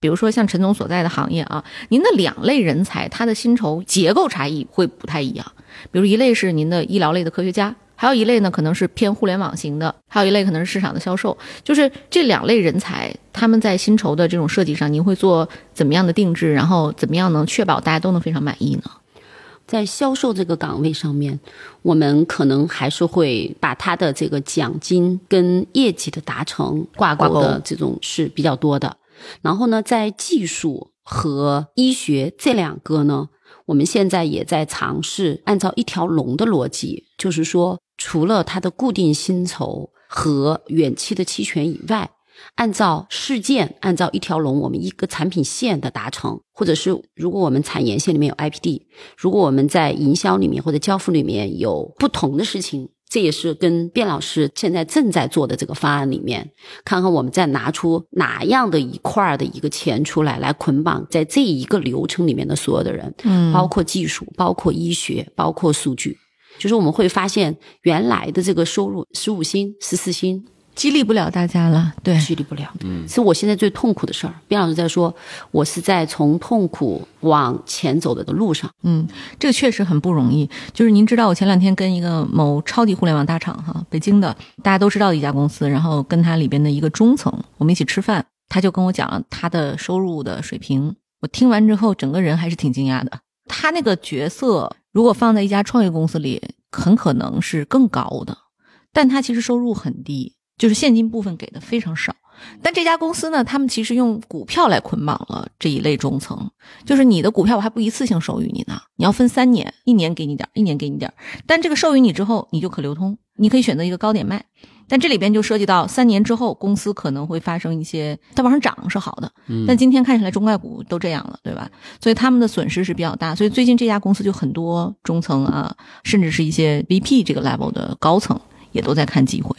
比如说像陈总所在的行业啊，您的两类人才，他的薪酬结构差异会不太一样。比如一类是您的医疗类的科学家，还有一类呢可能是偏互联网型的，还有一类可能是市场的销售。就是这两类人才，他们在薪酬的这种设计上，您会做怎么样的定制？然后怎么样能确保大家都能非常满意呢？在销售这个岗位上面，我们可能还是会把他的这个奖金跟业绩的达成挂钩的这种是比较多的。然后呢，在技术和医学这两个呢，我们现在也在尝试按照一条龙的逻辑，就是说，除了它的固定薪酬和远期的期权以外，按照事件，按照一条龙，我们一个产品线的达成，或者是如果我们产研线里面有 IPD，如果我们在营销里面或者交付里面有不同的事情。这也是跟卞老师现在正在做的这个方案里面，看看我们再拿出哪样的一块的一个钱出来，来捆绑在这一个流程里面的所有的人，嗯，包括技术，包括医学，包括数据，就是我们会发现原来的这个收入十五薪、十四薪激励不了大家了，对，激励不了，嗯，是我现在最痛苦的事儿。边老师在说，我是在从痛苦往前走的的路上，嗯，这个确实很不容易。就是您知道，我前两天跟一个某超级互联网大厂哈，北京的大家都知道的一家公司，然后跟他里边的一个中层，我们一起吃饭，他就跟我讲了他的收入的水平。我听完之后，整个人还是挺惊讶的。他那个角色如果放在一家创业公司里，很可能是更高的，但他其实收入很低。就是现金部分给的非常少，但这家公司呢，他们其实用股票来捆绑了这一类中层，就是你的股票我还不一次性授予你呢，你要分三年，一年给你点，一年给你点，但这个授予你之后，你就可流通，你可以选择一个高点卖，但这里边就涉及到三年之后公司可能会发生一些，它往上涨是好的，但今天看起来中概股都这样了，对吧？所以他们的损失是比较大，所以最近这家公司就很多中层啊，甚至是一些 VP 这个 level 的高层也都在看机会。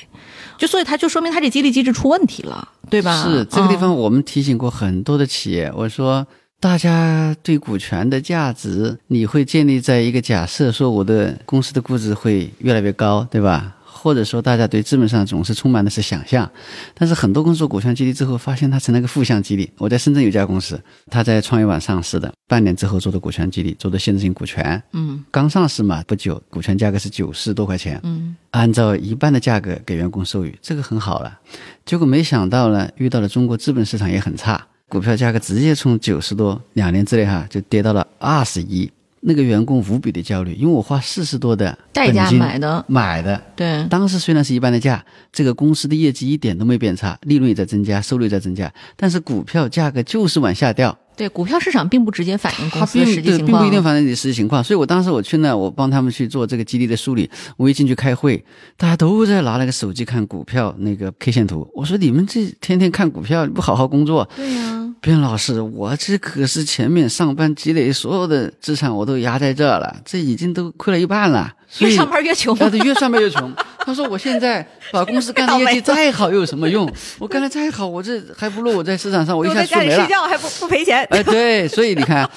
就所以，他就说明他这激励机制出问题了，对吧？是这个地方，我们提醒过很多的企业，我说大家对股权的价值，你会建立在一个假设，说我的公司的估值会越来越高，对吧？或者说，大家对资本上总是充满的是想象，但是很多公司股权激励之后，发现它成了个负向激励。我在深圳有家公司，它在创业板上市的，半年之后做的股权激励，做的限制性股权，嗯，刚上市嘛不久，股权价格是九十多块钱，嗯，按照一半的价格给员工授予，这个很好了。结果没想到呢，遇到了中国资本市场也很差，股票价格直接从九十多，两年之内哈就跌到了二十一。那个员工无比的焦虑，因为我花四十多的代价买的，买的，对，当时虽然是一般的价，这个公司的业绩一点都没变差，利润也在增加，收入也在增加，但是股票价格就是往下掉。对，股票市场并不直接反映公司的实际情况，并不一定反映你实际情况。所以我当时我去那，我帮他们去做这个激励的梳理。我一进去开会，大家都在拿那个手机看股票那个 K 线图。我说你们这天天看股票，不好好工作？对呀。边老师，我这可是前面上班积累所有的资产，我都压在这了，这已经都亏了一半了。越上班越穷，对，越上班越穷。他说：“我现在把公司干的业绩再好又有什么用？我干的再好，我这还不如我在市场上我一下说没了。睡觉还不不赔钱。”哎，对，所以你看，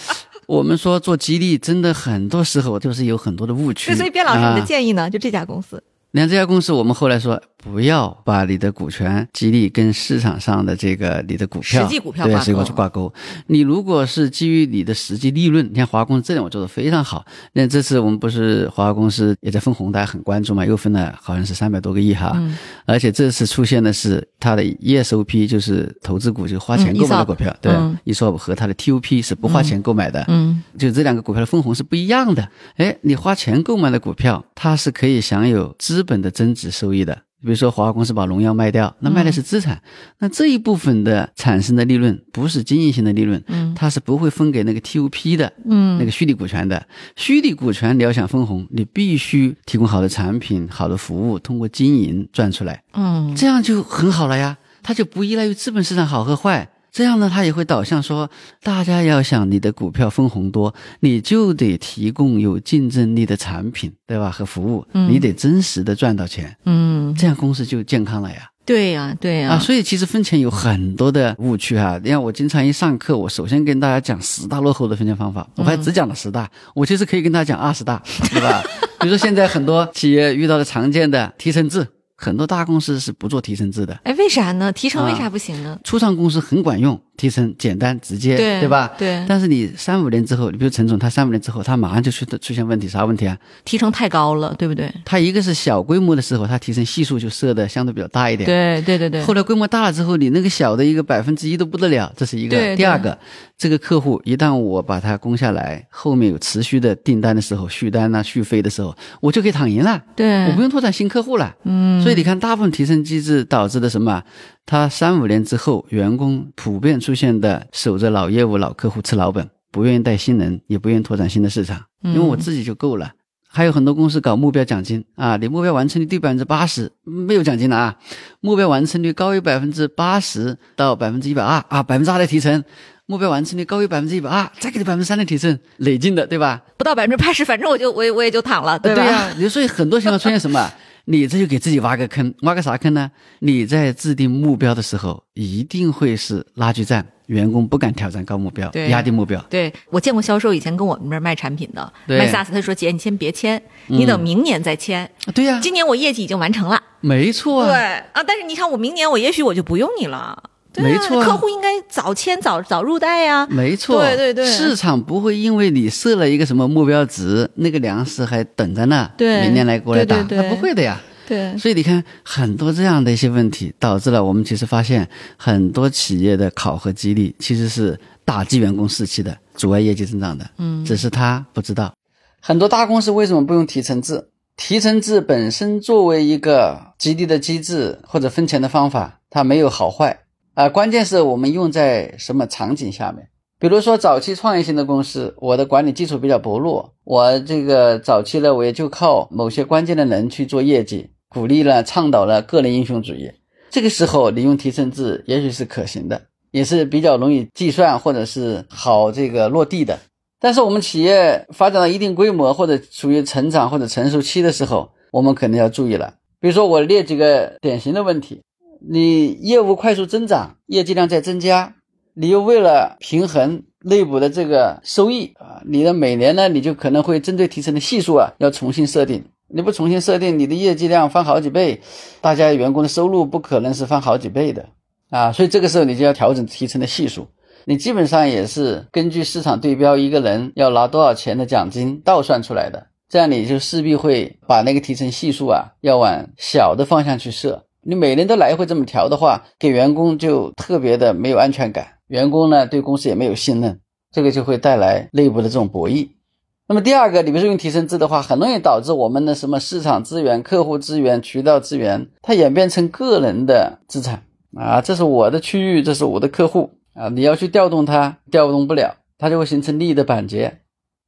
我们说做激励，真的很多时候就是有很多的误区。所以，卞老师，你的建议呢？就这家公司。那这家公司，我们后来说不要把你的股权激励跟市场上的这个你的股票实际股票对实际挂钩。你如果是基于你的实际利润，你看华公司这点我做的非常好。那这次我们不是华华公司也在分红，大家很关注嘛，又分了好像是三百多个亿哈。嗯。而且这次出现的是它的 ESOP，就是投资股，就是花钱购买的股票，对，ESOP 和它的 TOP 是不花钱购买的。嗯。就这两个股票的分红是不一样的。哎，你花钱购买的股票，它是可以享有资。资本的增值收益的，比如说华为公司把农药卖掉，那卖的是资产，那这一部分的产生的利润不是经营性的利润，嗯，它是不会分给那个 TOP 的，嗯，那个虚拟股权的。虚拟股权你要想分红，你必须提供好的产品、好的服务，通过经营赚出来，嗯，这样就很好了呀，它就不依赖于资本市场好和坏。这样呢，他也会导向说，大家要想你的股票分红多，你就得提供有竞争力的产品，对吧？和服务，你得真实的赚到钱，嗯，这样公司就健康了呀。对呀，对呀。啊，所以其实分钱有很多的误区哈。你看，我经常一上课，我首先跟大家讲十大落后的分钱方法，我还只讲了十大，我其实可以跟大家讲二十大，对吧？比如说现在很多企业遇到的常见的提成制。很多大公司是不做提成制的，哎，为啥呢？提成为啥不行呢？初创公司很管用，提成简单直接，对对吧？对。但是你三五年之后，你比如陈总，他三五年之后，他马上就出出现问题，啥问题啊？提成太高了，对不对？他一个是小规模的时候，他提成系数就设的相对比较大一点，对对对对。后来规模大了之后，你那个小的一个百分之一都不得了，这是一个。第二个，这个客户一旦我把它攻下来，后面有持续的订单的时候，续单啊、续费的时候，我就可以躺赢了，对，我不用拓展新客户了，嗯。所以你看，大部分提成。机制导致的什么？他三五年之后，员工普遍出现的守着老业务、老客户吃老本，不愿意带新人，也不愿意拓展新的市场，因为我自己就够了。还有很多公司搞目标奖金啊，你目标完成率低百分之八十，没有奖金了啊。目标完成率高于百分之八十到百分之一百二啊，百分之二的提成。目标完成率高于百分之一百二，再给你百分之三的提成，累进的，对吧？不到百分之八十，反正我就我我也就躺了，对吧？对呀，所以很多情况出现什么？你这就给自己挖个坑，挖个啥坑呢？你在制定目标的时候，一定会是拉锯战，员工不敢挑战高目标，压低目标。对我见过销售以前跟我们这儿卖产品的，对卖 SaaS，他说姐你先别签，你等明年再签，对呀、今年我业绩已经完成了。没错对啊，啊，但是你看我明年我也许我就不用你了。对啊没错啊客户应该早签早早入袋呀。没错，对对对市场不会因为你设了一个什么目标值，那个粮食还等着呢，对明年来过来打，对对对那不会的呀。对所以你看，很多这样的一些问题，导致了我们其实发现很多企业的考核激励其实是打击员工士气的，阻碍业绩增长的。嗯，只是他不知道。很多大公司为什么不用提成制？提成制本身作为一个激励的机制或者分钱的方法，它没有好坏啊、关键是我们用在什么场景下面。比如说早期创业型的公司，我的管理基础比较薄弱，我这个早期呢，我也就靠某些关键的人去做业绩，鼓励了、倡导了个人英雄主义。这个时候，你用提成制也许是可行的，也是比较容易计算或者是好这个落地的。但是我们企业发展到一定规模或者处于成长或者成熟期的时候，我们可能要注意了。比如说，我列几个典型的问题：你业务快速增长，业绩量在增加，你又为了平衡内部的这个收益啊，你的每年呢，你就可能会针对提成的系数啊，要重新设定。你不重新设定，你的业绩量翻好几倍，大家员工的收入不可能是翻好几倍的啊，所以这个时候你就要调整提成的系数。你基本上也是根据市场对标，一个人要拿多少钱的奖金倒算出来的，这样你就势必会把那个提成系数啊，要往小的方向去设。你每年都来回这么调的话，给员工就特别的没有安全感，员工呢对公司也没有信任，这个就会带来内部的这种博弈。那么第二个，你比如说用提成制的话，很容易导致我们的什么市场资源、客户资源、渠道资源，它演变成个人的资产啊，这是我的区域，这是我的客户啊，你要去调动它，调动不了，它就会形成利益的板结。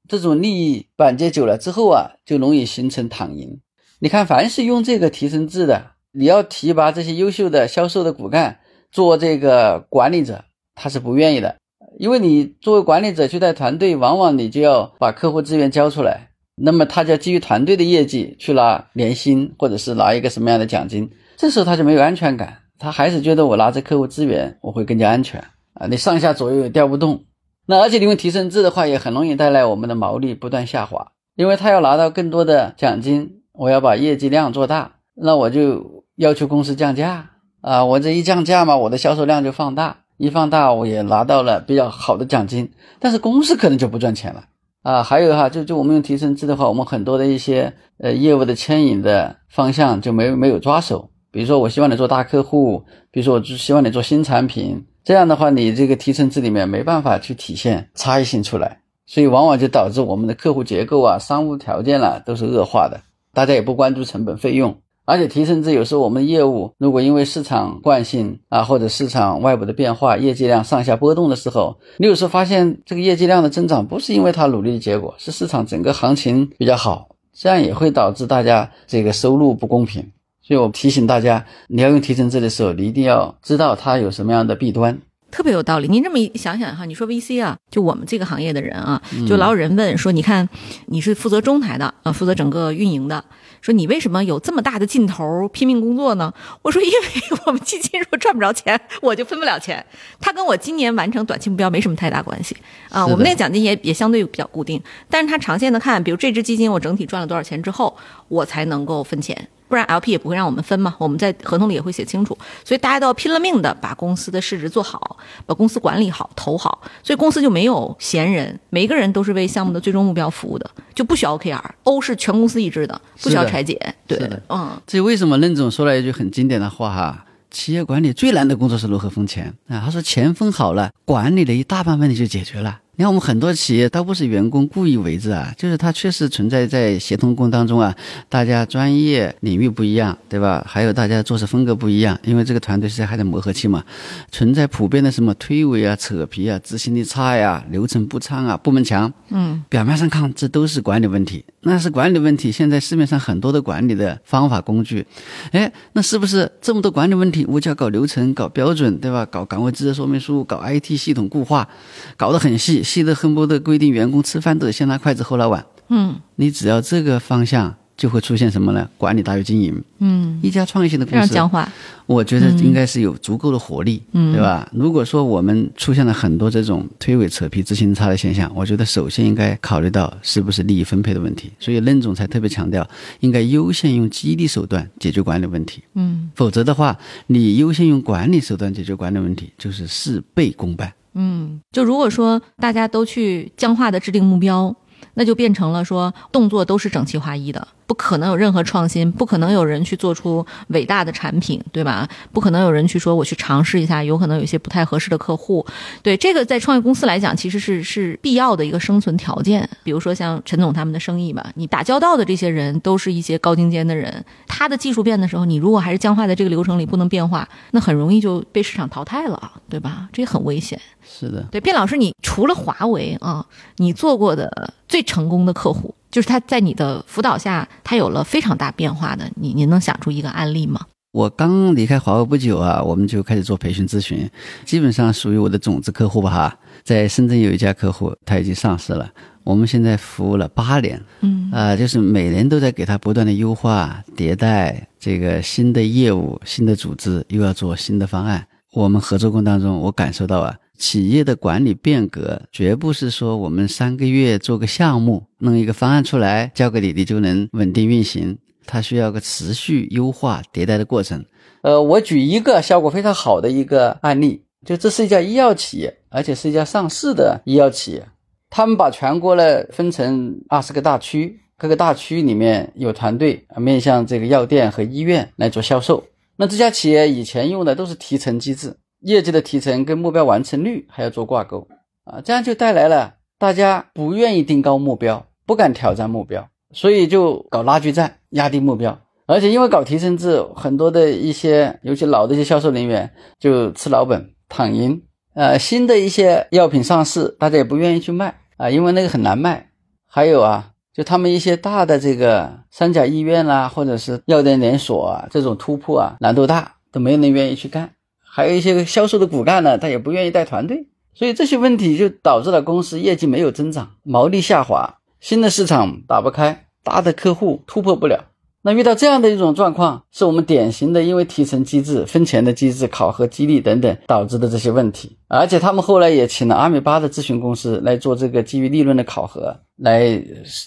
这种利益板结久了之后啊，就容易形成躺赢。你看，凡是用这个提成制的，你要提拔这些优秀的销售的骨干做这个管理者，他是不愿意的。因为你作为管理者去带团队，往往你就要把客户资源交出来，那么他就要基于团队的业绩去拿年薪，或者是拿一个什么样的奖金，这时候他就没有安全感，他还是觉得我拿着客户资源我会更加安全啊，你上下左右也调不动。那而且你用提升制的话，也很容易带来我们的毛利不断下滑，因为他要拿到更多的奖金，我要把业绩量做大，那我就要求公司降价啊，我这一降价嘛，我的销售量就放大。一放大，我也拿到了比较好的奖金，但是公司可能就不赚钱了啊。还有哈，就就我们用提成制的话，我们很多的一些呃业务的牵引的方向就没没有抓手。比如说，我希望你做大客户，比如说我就希望你做新产品，这样的话，你这个提成制里面没办法去体现差异性出来，所以往往就导致我们的客户结构啊、商务条件啦、都是恶化的，大家也不关注成本费用。而且提成制有时候我们的业务如果因为市场惯性啊，或者市场外部的变化，业绩量上下波动的时候，你有时候发现这个业绩量的增长不是因为他努力的结果，是市场整个行情比较好，这样也会导致大家这个收入不公平。所以我提醒大家，你要用提成制的时候，你一定要知道它有什么样的弊端。特别有道理。您这么一想想哈，你说 VC 啊，就我们这个行业的人啊，就老有人问说，你看你是负责中台的啊，负责整个运营的，说你为什么有这么大的劲头拼命工作呢？我说因为我们基金如果赚不着钱，我就分不了钱。它跟我今年完成短期目标没什么太大关系啊。我们那个奖金也也相对比较固定，但是它长线的看，比如这只基金我整体赚了多少钱之后，我才能够分钱。不然 LP 也不会让我们分嘛，我们在合同里也会写清楚，所以大家都要拼了命的把公司的市值做好，把公司管理好、投好，所以公司就没有闲人，每一个人都是为项目的最终目标服务的，就不需要 OKR，O 是全公司一致的，不需要拆解，对嗯，这为什么任总说了一句很经典的话哈？企业管理最难的工作是如何分钱啊？他说钱分好了，管理的一大半问题就解决了。你看我们很多企业倒不是员工故意为之啊，就是它确实存在在协同工当中啊，大家专业领域不一样，对吧？还有大家做事风格不一样，因为这个团队是还在磨合期嘛，存在普遍的什么推诿啊、扯皮啊、执行力差呀、流程不畅啊、部门墙，嗯，表面上看这都是管理问题，那是管理问题。现在市面上很多的管理的方法工具，哎，那是不是这么多管理问题，我就要搞流程、搞标准，对吧？搞岗位职责说明书，搞 IT 系统固化，搞得很细，细的恨不得规定员工吃饭都得先拿筷子后拿碗。嗯，你只要这个方向就会出现什么呢？管理大于经营。嗯，一家创业型的公司，常僵化。我觉得应该是有足够的活力，嗯对吧？如果说我们出现了很多这种推诿扯皮、执行差的现象，我觉得首先应该考虑到是不是利益分配的问题。所以任总才特别强调，应该优先用激励手段解决管理问题。嗯否则的话，你优先用管理手段解决管理问题，就是事倍功半。嗯，就如果说大家都去僵化的制定目标，那就变成了说动作都是整齐划一的，不可能有任何创新，不可能有人去做出伟大的产品，对吧？不可能有人去说我去尝试一下，有可能有一些不太合适的客户。对这个，在创业公司来讲，其实是是必要的一个生存条件。比如说像陈总他们的生意吧，你打交道的这些人都是一些高精尖的人，他的技术变的时候，你如果还是僵化在这个流程里不能变化，那很容易就被市场淘汰了，对吧？这也很危险。是的，对，卞老师，你除了华为啊，你做过的最成功的客户，就是他在你的辅导下，他有了非常大变化的，你您能想出一个案例吗？我刚离开华为不久啊，我们就开始做培训咨询，基本上属于我的种子客户吧哈。在深圳有一家客户，他已经上市了，我们现在服务了八年，嗯啊、就是每年都在给他不断的优化、迭代这个新的业务、新的组织，又要做新的方案。我们合作过程当中，我感受到啊，企业的管理变革绝不是说我们三个月做个项目，弄一个方案出来交给你，你就能稳定运行。它需要个持续优化迭代的过程。呃，我举一个效果非常好的一个案例，就这是一家医药企业，而且是一家上市的医药企业。他们把全国呢分成二十个大区，各个大区里面有团队面向这个药店和医院来做销售。那这家企业以前用的都是提成机制，业绩的提成跟目标完成率还要做挂钩啊，这样就带来了大家不愿意定高目标，不敢挑战目标，所以就搞拉锯战，压低目标。而且因为搞提成制，很多的一些，尤其老的一些销售人员就吃老本、躺赢。呃，新的一些药品上市，大家也不愿意去卖啊，因为那个很难卖。还有啊，就他们一些大的这个三甲医院啦、或者是药店连锁啊，这种突破啊，难度大，都没人愿意去干。还有一些销售的骨干呢，他也不愿意带团队，所以这些问题就导致了公司业绩没有增长，毛利下滑，新的市场打不开，大的客户突破不了。那遇到这样的一种状况，是我们典型的因为提成机制、分钱的机制、考核激励等等导致的这些问题。而且他们后来也请了阿米巴的咨询公司来做这个基于利润的考核，来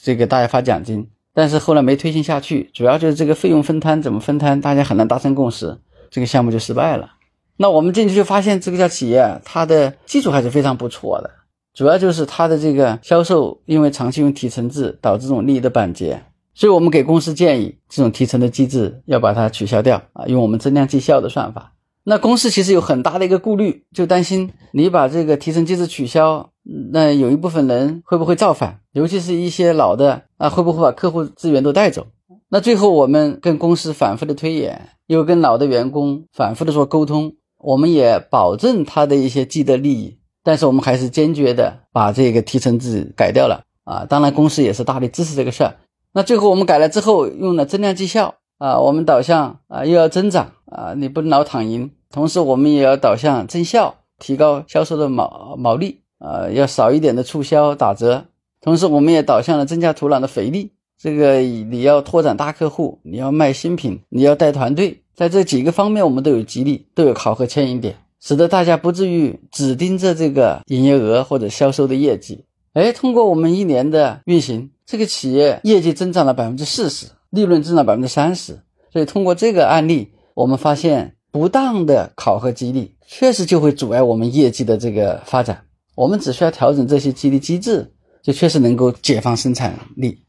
这个大家发奖金。但是后来没推行下去，主要就是这个费用分摊怎么分摊，大家很难达成共识，这个项目就失败了。那我们进去就发现，这个家企业它的基础还是非常不错的，主要就是它的这个销售，因为长期用提成制导致这种利益的板结，所以我们给公司建议，这种提成的机制要把它取消掉啊，用我们增量绩效的算法。那公司其实有很大的一个顾虑，就担心你把这个提成机制取消，那有一部分人会不会造反，尤其是一些老的啊，会不会把客户资源都带走？那最后我们跟公司反复的推演，又跟老的员工反复的做沟通，我们也保证他的一些既得利益，但是我们还是坚决的把这个提成制改掉了啊。当然，公司也是大力支持这个事儿。那最后我们改了之后，用了增量绩效啊，我们导向啊又要增长啊，你不能老躺赢。同时，我们也要导向增效，提高销售的毛毛利啊，要少一点的促销打折。同时，我们也导向了增加土壤的肥力。这个你要拓展大客户，你要卖新品，你要带团队，在这几个方面我们都有激励，都有考核牵引点，使得大家不至于只盯着这个营业额或者销售的业绩。哎，通过我们一年的运行，这个企业业绩增长了百分之四十，利润增长百分之三十。所以通过这个案例，我们发现不当的考核激励确实就会阻碍我们业绩的这个发展。我们只需要调整这些激励机制，就确实能够解放生产力。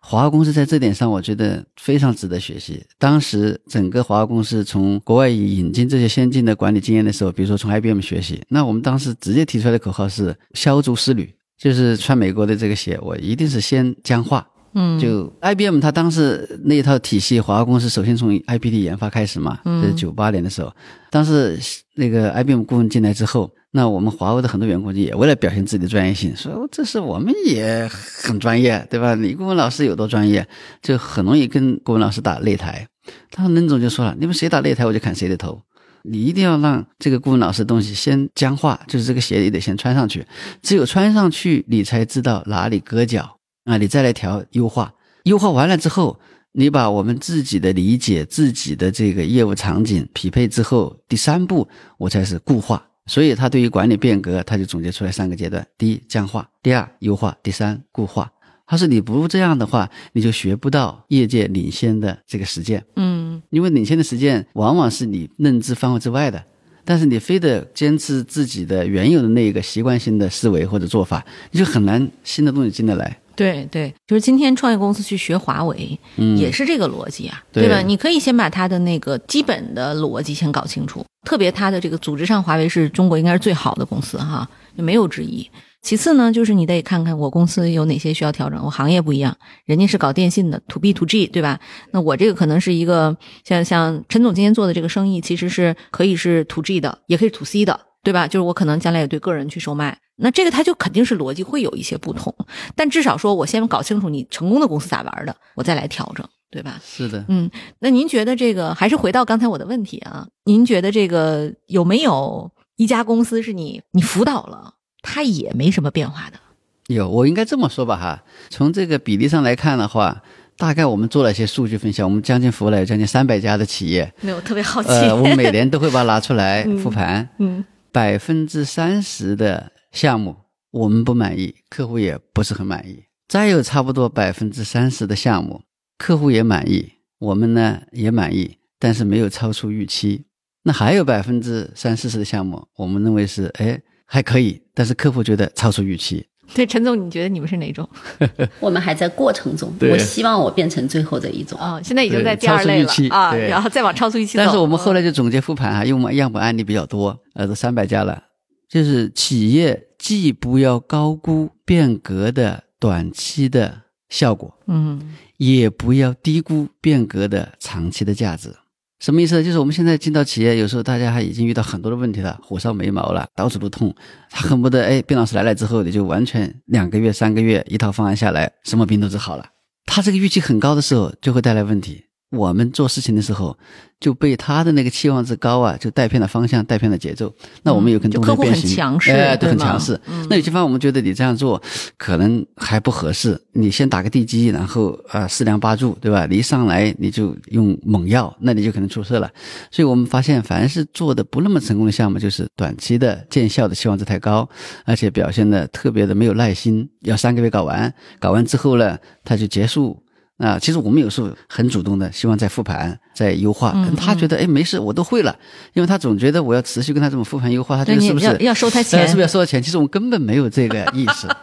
华为公司在这点上，我觉得非常值得学习。当时整个华为公司从国外引进这些先进的管理经验的时候，比如说从 IBM 学习，那我们当时直接提出来的口号是“削足适履”，就是穿美国的这个鞋，我一定是先僵化。嗯，就 IBM 它当时那一套体系，华为公司首先从 IPD 研发开始嘛，嗯这是九八年的时候，当时那个 IBM 顾问进来之后，那我们华为的很多员工就也为了表现自己的专业性，说这是我们也很专业，对吧？你顾问老师有多专业，就很容易跟顾问老师打擂台。当时任总就说了，你们谁打擂台，我就砍谁的头。你一定要让这个顾问老师的东西先僵化，就是这个鞋也得先穿上去，只有穿上去，你才知道哪里割脚。啊，你再来调优化，优化完了之后，你把我们自己的理解、自己的这个业务场景匹配之后，第三步我才是固化。所以他对于管理变革，他就总结出来三个阶段：第一，僵化；第二，优化；第三，固化。他说你不这样的话，你就学不到业界领先的这个实践。嗯，因为领先的实践往往是你认知范围之外的，但是你非得坚持自己的原有的那一个习惯性的思维或者做法，你就很难新的东西进得来。对对，就是今天创业公司去学华为，嗯也是这个逻辑啊，对吧？你可以先把它的那个基本的逻辑先搞清楚，特别它的这个组织上，华为是中国应该是最好的公司哈，没有之一。其次呢，就是你得看看我公司有哪些需要调整，我行业不一样，人家是搞电信的，to B to G，对吧？那我这个可能是一个像像陈总今天做的这个生意，其实是可以是 to G 的，也可以 to C 的，对吧？就是我可能将来也对个人去售卖，那这个它就肯定是逻辑会有一些不同，但至少说我先搞清楚你成功的公司咋玩的，我再来调整，对吧？是的，嗯，那您觉得这个还是回到刚才我的问题啊？您觉得这个有没有一家公司是你你辅导了，它也没什么变化的？有，我应该这么说吧哈。从这个比例上来看的话，大概我们做了一些数据分析，我们将近服务了有将近三百家的企业，没有，特别好奇。呃，我们每年都会把它拿出来 复盘，嗯百分之三十的项目我们不满意，客户也不是很满意。再有差不多百分之三十的项目，客户也满意，我们呢也满意，但是没有超出预期。那还有百分之三四十的项目，我们认为是哎还可以，但是客户觉得超出预期。对，陈总，你觉得你们是哪种？我们还在过程中，我希望我变成最后的一种。哦，现在已经在第二类了超出预期啊，然后再往超出预期走。但是我们后来就总结复盘啊，因为我们样本案例比较多，呃，都三百家了，就是企业既不要高估变革的短期的效果，嗯也不要低估变革的长期的价值。什么意思呢？就是我们现在进到企业，有时候大家还已经遇到很多的问题了，火烧眉毛了，到处都痛，他恨不得哎，卞老师来了之后，你就完全两个月、三个月一套方案下来，什么病都治好了。他这个预期很高的时候，就会带来问题。我们做事情的时候，就被他的那个期望值高啊，就带偏了方向，带偏了节奏。那我们有可能就客户很动作变形，强势哎，对，对吗很强势。嗯那有些方我们觉得你这样做可能还不合适，你先打个地基，然后啊四梁八柱，对吧？你一上来你就用猛药，那你就可能出事了。所以我们发现，凡是做的不那么成功的项目，就是短期的见效的期望值太高，而且表现的特别的没有耐心，要三个月搞完，搞完之后呢，他就结束。啊，其实我们有时候很主动的，希望在复盘、再优化。嗯可能他觉得，哎，没事，我都会了，因为他总觉得我要持续跟他这么复盘优化，他觉得是不是要要收他钱呃是不是要收他钱？其实我们根本没有这个意识。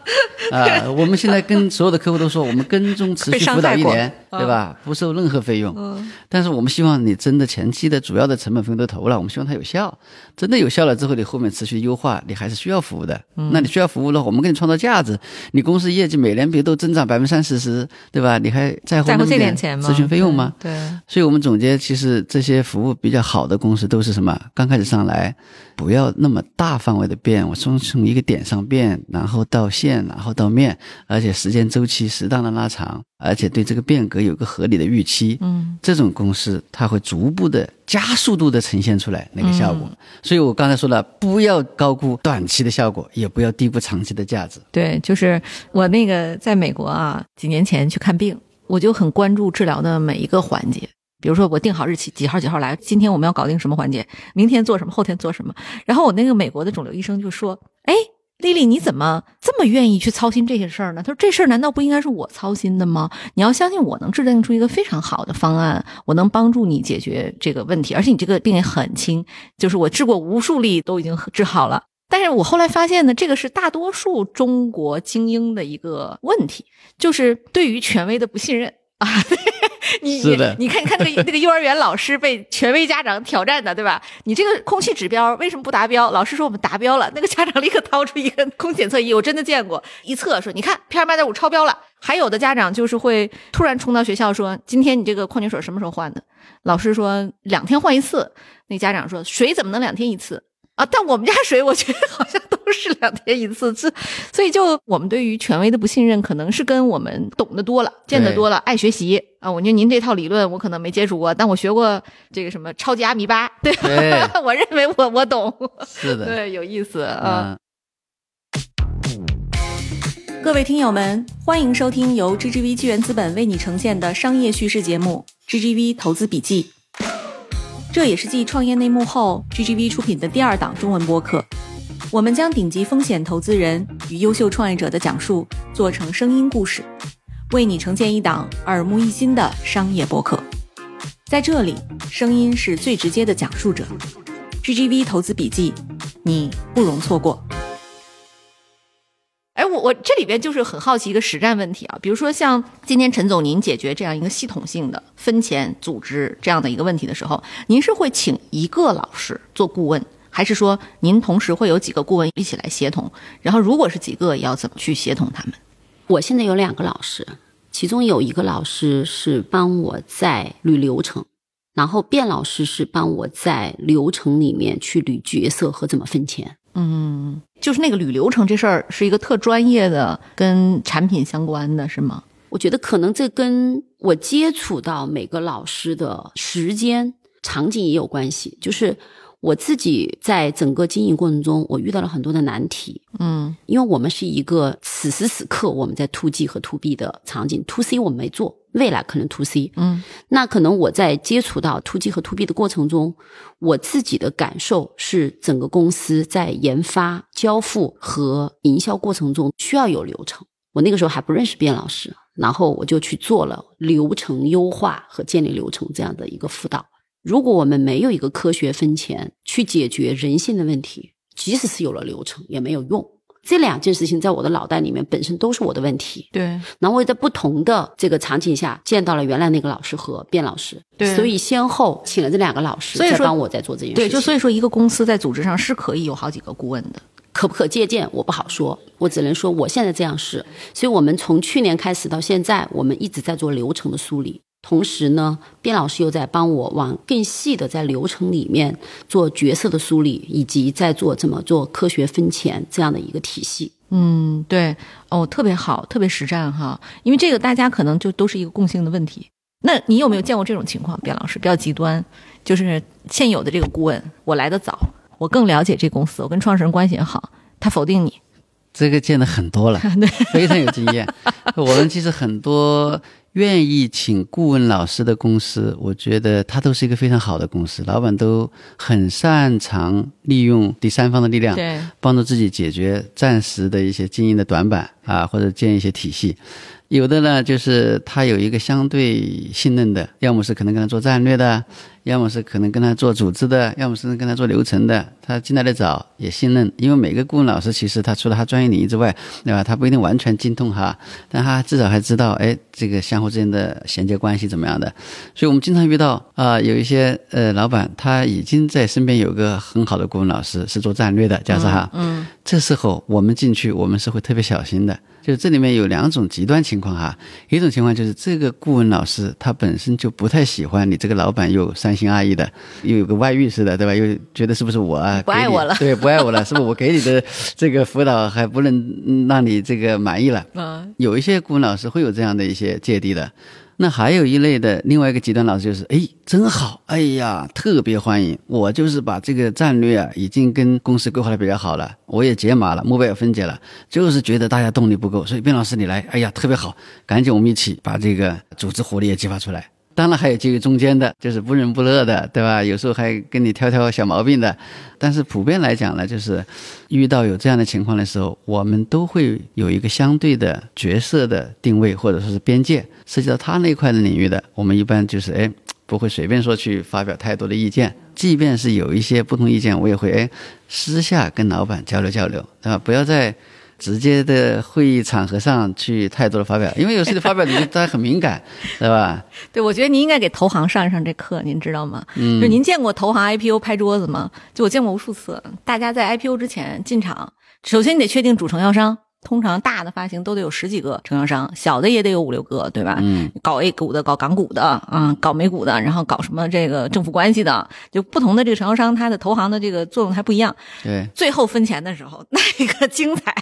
啊，我们现在跟所有的客户都说，我们跟踪持续辅导一年，对吧？不收任何费用。嗯但是我们希望你真的前期的主要的成本费用都投了，我们希望它有效。真的有效了之后，你后面持续优化，你还是需要服务的。嗯那你需要服务了，我们给你创造价值。你公司业绩每年比如都增长百分之三四十，对吧？你还在乎在乎这点点钱吗？咨询费用吗？对，对所以我们总结，其实这些服务比较好的公司都是什么？刚开始上来，不要那么大范围的变，我从从一个点上变，然后到线，然后到面，而且时间周期适当的拉长，而且对这个变革有个合理的预期。嗯这种公司它会逐步的加速度的呈现出来那个效果。所以我刚才说了，不要高估短期的效果，也不要低估长期的价值。对，就是我那个在美国啊，几年前去看病，我就很关注治疗的每一个环节。比如说，我定好日期，几号几号来，今天我们要搞定什么环节，明天做什么，后天做什么。然后我那个美国的肿瘤医生就说：“哎，丽丽，你怎么这么愿意去操心这些事儿呢？”他说：“这事儿难道不应该是我操心的吗？你要相信我能制定出一个非常好的方案，我能帮助你解决这个问题，而且你这个病也很轻，就是我治过无数例都已经治好了。”但是我后来发现呢，这个是大多数中国精英的一个问题，就是对于权威的不信任啊。你是的你你看，你看那个那个幼儿园老师被权威家长挑战的，对吧？你这个空气指标为什么不达标？老师说我们达标了，那个家长立刻掏出一个 空检测仪，我真的见过，一测说你看 PM 二点五超标了。还有的家长就是会突然冲到学校说，今天你这个矿泉水什么时候换的？老师说两天换一次。那家长说水怎么能两天一次？啊，但我们家水我觉得好像都是两天一次，这所以就我们对于权威的不信任，可能是跟我们懂得多了、见得多了、爱学习啊。我觉得您这套理论我可能没接触过，但我学过这个什么超级阿米巴，对 我认为我我懂，是的，对，有意思啊。嗯。各位听友们，欢迎收听由 GGV 纪元资本为你呈现的商业叙事节目《GGV 投资笔记》。这也是继创业内幕后，GGV 出品的第二档中文播客。我们将顶级风险投资人与优秀创业者的讲述做成声音故事，为你呈现一档耳目一新的商业播客。在这里，声音是最直接的讲述者。GGV 投资笔记，你不容错过。我这里边就是很好奇一个实战问题啊，比如说像今天陈总您解决这样一个系统性的分钱组织这样的一个问题的时候，您是会请一个老师做顾问，还是说您同时会有几个顾问一起来协同？然后如果是几个，要怎么去协同他们？我现在有两个老师，其中有一个老师是帮我在捋流程，然后卞老师是帮我在流程里面去捋角色和怎么分钱。嗯，就是那个捋流程这事儿是一个特专业的，跟产品相关的是吗？我觉得可能这跟我接触到每个老师的时间、场景也有关系。就是我自己在整个经营过程中，我遇到了很多的难题。嗯因为我们是一个此时此刻我们在 to G 和 to B 的场景，to C 我们没做，未来可能 to C。嗯那可能我在接触到 to G 和 to B 的过程中，我自己的感受是，整个公司在研发、交付和营销过程中需要有流程。我那个时候还不认识卞老师，然后我就去做了流程优化和建立流程这样的一个辅导。如果我们没有一个科学分钱去解决人性的问题，即使是有了流程也没有用。这两件事情在我的脑袋里面本身都是我的问题，对，然后我也在不同的这个场景下见到了原来那个老师和卞老师，对所以先后请了这两个老师，所以说在帮我在做这件事情。对，就所以说一个公司在组织上是可以有好几个顾问的。可不可借鉴，我不好说，我只能说我现在这样是。所以我们从去年开始到现在，我们一直在做流程的梳理，同时呢，卞老师又在帮我往更细的在流程里面做角色的梳理，以及在做怎么做科学分钱这样的一个体系。嗯，对，哦，特别好，特别实战哈，因为这个大家可能就都是一个共性的问题。那你有没有见过这种情况，卞老师比较极端，就是现有的这个顾问，我来的早，我更了解这公司，我跟创始人关系也好，他否定你，这个见的很多了，非常有经验。我们其实很多愿意请顾问老师的公司，我觉得它都是一个非常好的公司，老板都很擅长利用第三方的力量，对，帮助自己解决暂时的一些经营的短板啊，或者建一些体系。有的呢，就是他有一个相对信任的，要么是可能跟他做战略的，要么是可能跟他做组织的，要么是跟他做流程的。他进来的早也信任，因为每个顾问老师其实他除了他专业领域之外，对吧？他不一定完全精通哈，但他至少还知道，哎，这个相互之间的衔接关系怎么样的。所以我们经常遇到啊、有一些呃老板他已经在身边有个很好的顾问老师是做战略的，假设哈，嗯这时候我们进去，我们是会特别小心的。就是这里面有两种极端情况哈，一种情况就是这个顾问老师他本身就不太喜欢你这个老板又三心二意的，又有个外遇似的，对吧？又觉得是不是我啊不爱我了对，不爱我了，是不是我给你的 这个辅导还不能嗯让你这个满意了？嗯有一些顾问老师会有这样的一些芥蒂的。那还有一类的另外一个极端老师就是，哎，真好，哎呀，特别欢迎我，就是把这个战略啊已经跟公司规划的比较好了，我也解码了，目标也分解了，就是觉得大家动力不够，所以卞老师你来，哎呀，特别好，赶紧我们一起把这个组织活力也激发出来。当然还有介于中间的，就是不仁不乐的，对吧？有时候还跟你挑挑小毛病的。但是普遍来讲呢，就是遇到有这样的情况的时候，我们都会有一个相对的角色的定位或者说是边界，涉及到他那块的领域的，我们一般就是哎不会随便说去发表太多的意见，即便是有一些不同意见，我也会哎私下跟老板交流交流，对吧？不要在直接的会议场合上去太多的发表，因为有时候发表你就大家很敏感，对吧？对，我觉得您应该给投行上一上这课，您知道吗？嗯，就您见过投行 IPO 拍桌子吗？就我见过无数次，大家在 IPO 之前进场，首先你得确定主承销商。通常大的发行都得有十几个承销商，小的也得有五六个，对吧？嗯，搞 A 股的，搞港股的，啊、搞美股的，然后搞什么这个政府关系的，就不同的这个承销商，它的投行的这个作用还不一样。对，最后分钱的时候，那个精彩，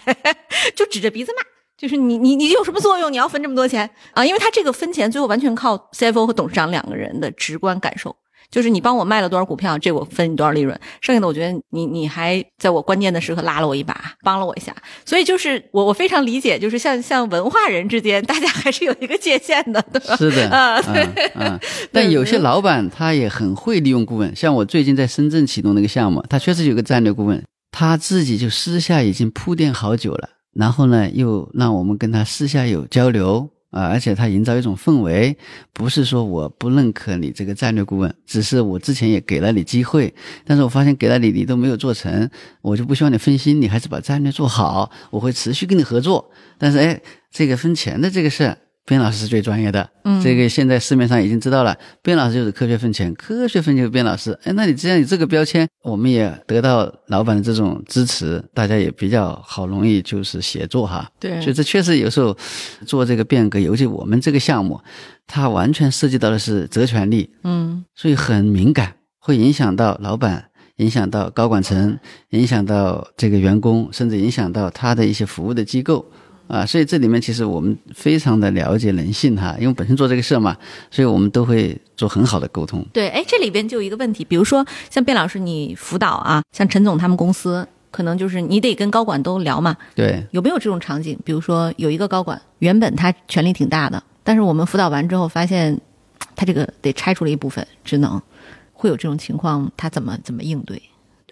就指着鼻子骂，就是你你你有什么作用？你要分这么多钱啊？因为他这个分钱最后完全靠 CFO 和董事长两个人的直观感受。就是你帮我卖了多少股票，这我分你多少利润，剩下的我觉得你你还在我关键的时刻拉了我一把，帮了我一下。所以就是我我非常理解，就是像像文化人之间，大家还是有一个界限的，对吧？是的，啊嗯嗯。但有些老板他也很会利用顾问，像我最近在深圳启动那个项目，他确实有个战略顾问，他自己就私下已经铺垫好久了，然后呢又让我们跟他私下有交流。啊，而且他营造一种氛围，不是说我不认可你这个战略顾问，只是我之前也给了你机会，但是我发现给了你，你都没有做成，我就不希望你分心，你还是把战略做好，我会持续跟你合作。但是，哎，这个分钱的这个事儿。边老师是最专业的，嗯，这个现在市面上已经知道了，边老师就是科学分钱，科学分就是边老师。哎，那你既然有这个标签，我们也得到老板的这种支持，大家也比较好，容易就是协作哈。对，所以这确实有时候做这个变革，尤其我们这个项目，它完全涉及到的是责权利，嗯，所以很敏感，会影响到老板，影响到高管层，影响到这个员工，甚至影响到他的一些服务的机构。啊，所以这里面其实我们非常的了解人性哈，因为本身做这个事儿嘛，所以我们都会做很好的沟通。对，哎，这里边就有一个问题，比如说像卞老师你辅导啊，像陈总他们公司，可能就是你得跟高管都聊嘛。对，有没有这种场景？比如说有一个高管原本他权力挺大的，但是我们辅导完之后发现，他这个得拆出了一部分职能，会有这种情况，他怎么怎么应对？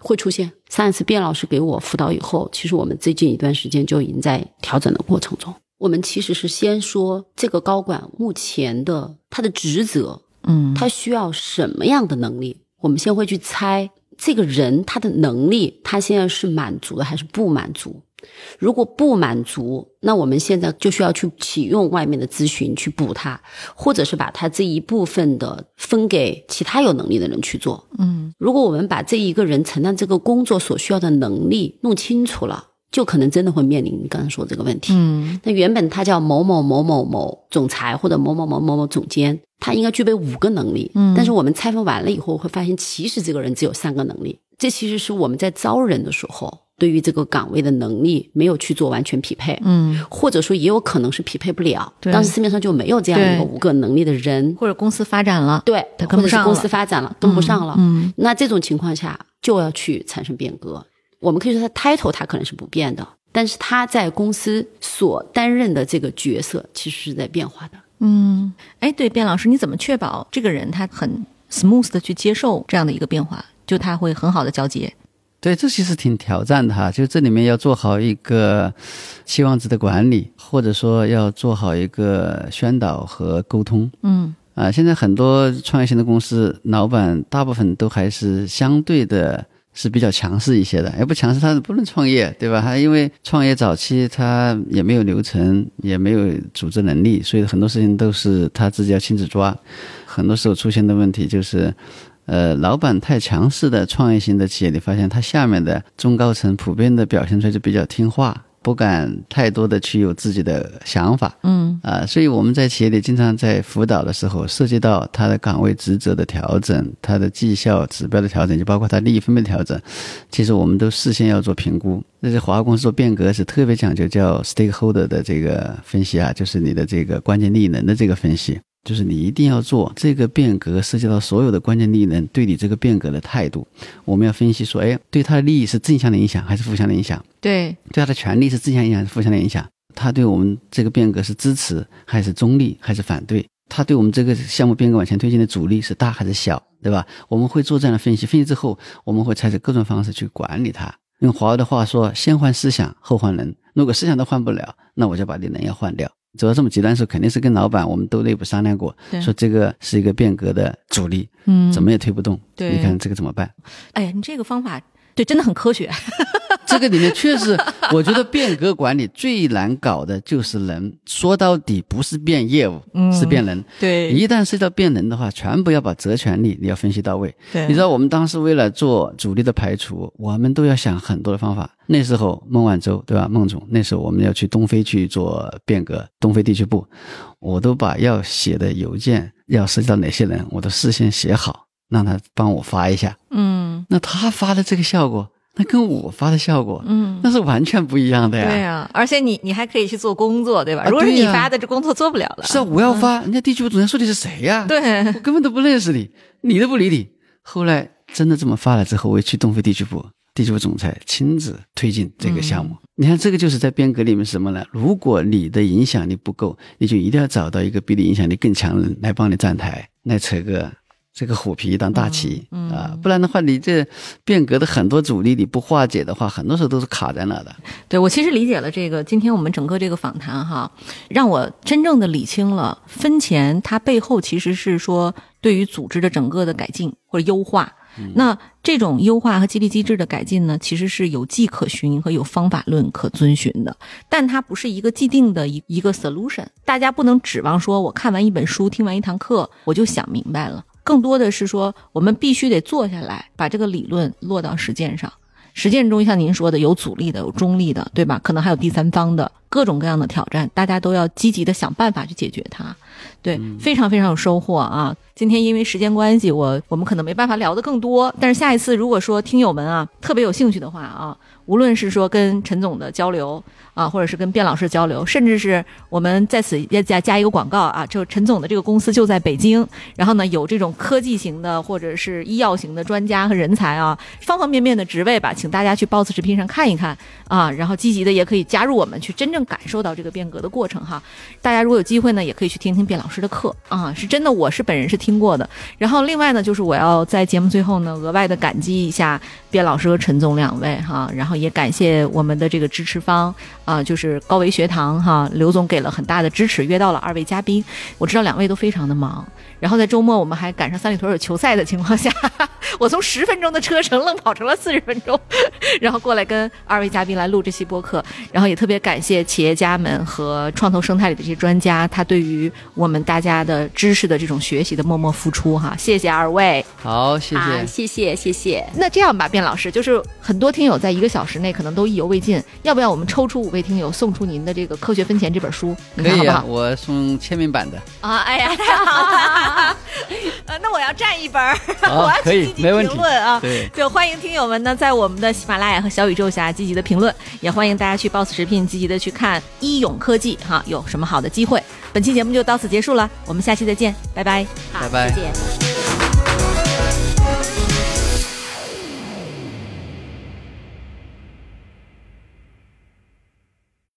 会出现。上一次卞老师给我辅导以后，其实我们最近一段时间就已经在调整的过程中。我们其实是先说这个高管目前的他的职责，嗯，他需要什么样的能力？我们先会去猜这个人他的能力，他现在是满足的还是不满足？如果不满足，那我们现在就需要去启用外面的咨询去补它，或者是把他这一部分的分给其他有能力的人去做。嗯，如果我们把这一个人承担这个工作所需要的能力弄清楚了，就可能真的会面临你刚才说这个问题。嗯，那原本他叫某某某某某总裁或者某某某某某总监，他应该具备五个能力。嗯，但是我们拆分完了以后，会发现其实这个人只有三个能力。这其实是我们在招人的时候。对于这个岗位的能力没有去做完全匹配，嗯，或者说也有可能是匹配不了，对。当时市面上就没有这样一个五个能力的人，或者公司发展了，对，他跟不上公司发展了跟不上了，嗯，那这种情况下就要去产生变革。我们可以说他 title 他可能是不变的，但是他在公司所担任的这个角色其实是在变化的。嗯，哎，对，卞老师，你怎么确保这个人他很 smooth 的去接受这样的一个变化，就他会很好的交接？对，这其实挺挑战的哈，就这里面要做好一个期望值的管理，或者说要做好一个宣导和沟通。嗯啊，现在很多创业型的公司老板大部分都还是相对的是比较强势一些的，要不强势他不能创业，对吧？他因为创业早期他也没有流程，也没有组织能力，所以很多事情都是他自己要亲自抓。很多时候出现的问题就是。呃，老板太强势的创业型的企业，你发现他下面的中高层普遍的表现出来就比较听话，不敢太多的去有自己的想法。嗯啊，所以我们在企业里经常在辅导的时候，涉及到他的岗位职责的调整，他的绩效指标的调整，就包括他利益分配调整，其实我们都事先要做评估。那些华为公司做变革是特别讲究叫 stakeholder 的这个分析啊，就是你的这个关键利益人的这个分析。就是你一定要做这个变革，涉及到所有的关键利益人对你这个变革的态度。我们要分析说，哎，对他的利益是正向的影响还是负向的影响？对，对他的权利是正向影响还是负向的影响？他对我们这个变革是支持还是中立还是反对？他对我们这个项目变革往前推进的阻力是大还是小？对吧？我们会做这样的分析，分析之后，我们会采取各种方式去管理它。用华为的话说，先换思想，后换人。如果思想都换不了，那我就把你人要换掉。走到这么极端的时候，肯定是跟老板，我们都内部商量过，对说这个是一个变革的阻力，嗯怎么也推不动。对你看这个怎么办？哎呀，你这个方法对真的很科学。这个里面确实，我觉得变革管理最难搞的就是人。说到底，不是变业务，嗯是变人。对一旦涉及到变人的话，全部要把责权利你要分析到位。对你知道我们当时为了做阻力的排除，我们都要想很多的方法。那时候孟晚舟对吧？孟总那时候我们要去东非去做变革，东非地区部，我都把要写的邮件要涉及到哪些人，我都事先写好，让他帮我发一下。嗯那他发的这个效果那跟我发的效果，嗯，那是完全不一样的呀。对呀、而且你你还可以去做工作，对吧？啊如果是你发的，这工作做不了了。是啊，我要发，人家地区部总裁说你是谁呀？对，我根本都不认识你，理都不理你。后来真的这么发了之后，我也去东非地区部，地区部总裁亲自推进这个项目。你看，这个就是在变革里面什么呢？如果你的影响力不够，你就一定要找到一个比你影响力更强的人来帮你站台，来扯个这个虎皮当大旗、嗯嗯啊，不然的话，你这变革的很多阻力你不化解的话，很多时候都是卡在那的。对我其实理解了这个。今天我们整个这个访谈哈，让我真正的理清了分钱它背后其实是说对于组织的整个的改进或者优化。那这种优化和激励机制的改进呢，其实是有迹可循和有方法论可遵循的，但它不是一个既定的一一个 solution。大家不能指望说我看完一本书、听完一堂课我就想明白了，更多的是说我们必须得坐下来，把这个理论落到实践上。实践中，像您说的，有阻力的，有中立的，对吧？可能还有第三方的，各种各样的挑战，大家都要积极的想办法去解决它。对，非常非常有收获啊！今天因为时间关系，我我们可能没办法聊得更多，但是下一次如果说听友们啊特别有兴趣的话啊，无论是说跟陈总的交流啊，或者是跟卞老师交流，甚至是我们在此要加加一个广告啊，就陈总的这个公司就在北京，然后呢有这种科技型的或者是医药型的专家和人才啊，方方面面的职位吧，请大家去 Boss 直聘上看一看啊，然后积极的也可以加入我们，去真正感受到这个变革的过程哈。大家如果有机会呢，也可以去听听卞老师的课啊，是真的，我是本人是听过的。然后另外呢，就是我要在节目最后呢，额外的感激一下卞老师和陈总两位哈，然后也感谢我们的这个支持方啊，就是高维学堂哈，刘总给了很大的支持，约到了二位嘉宾。我知道两位都非常的忙，然后在周末我们还赶上三里屯有球赛的情况下，我从十分钟的车程愣跑成了四十分钟，然后过来跟二位嘉宾来录这期播客，然后也特别感谢企业家们和创投生态里的这些专家，他对于我们大家的知识的这种学习的默默付出哈，谢谢二位。好，谢谢。啊，谢谢谢谢。那这样吧，卞老师，就是很多听友在一个小时内可能都意犹未尽，要不要我们抽出五位听友送出您的这个《科学分钱》这本书？你可以啊？我送签名版的。啊，哎呀，太好了！呃，那我要占一本儿，我要去积极评论啊。对，就欢迎听友们呢，在我们的喜马拉雅和小宇宙下积极的评论，也欢迎大家去 Boss 直聘积极的去看一永科技哈，有什么好的机会？本期节目就到此结束了，我们下期再见，拜拜。好拜拜谢谢。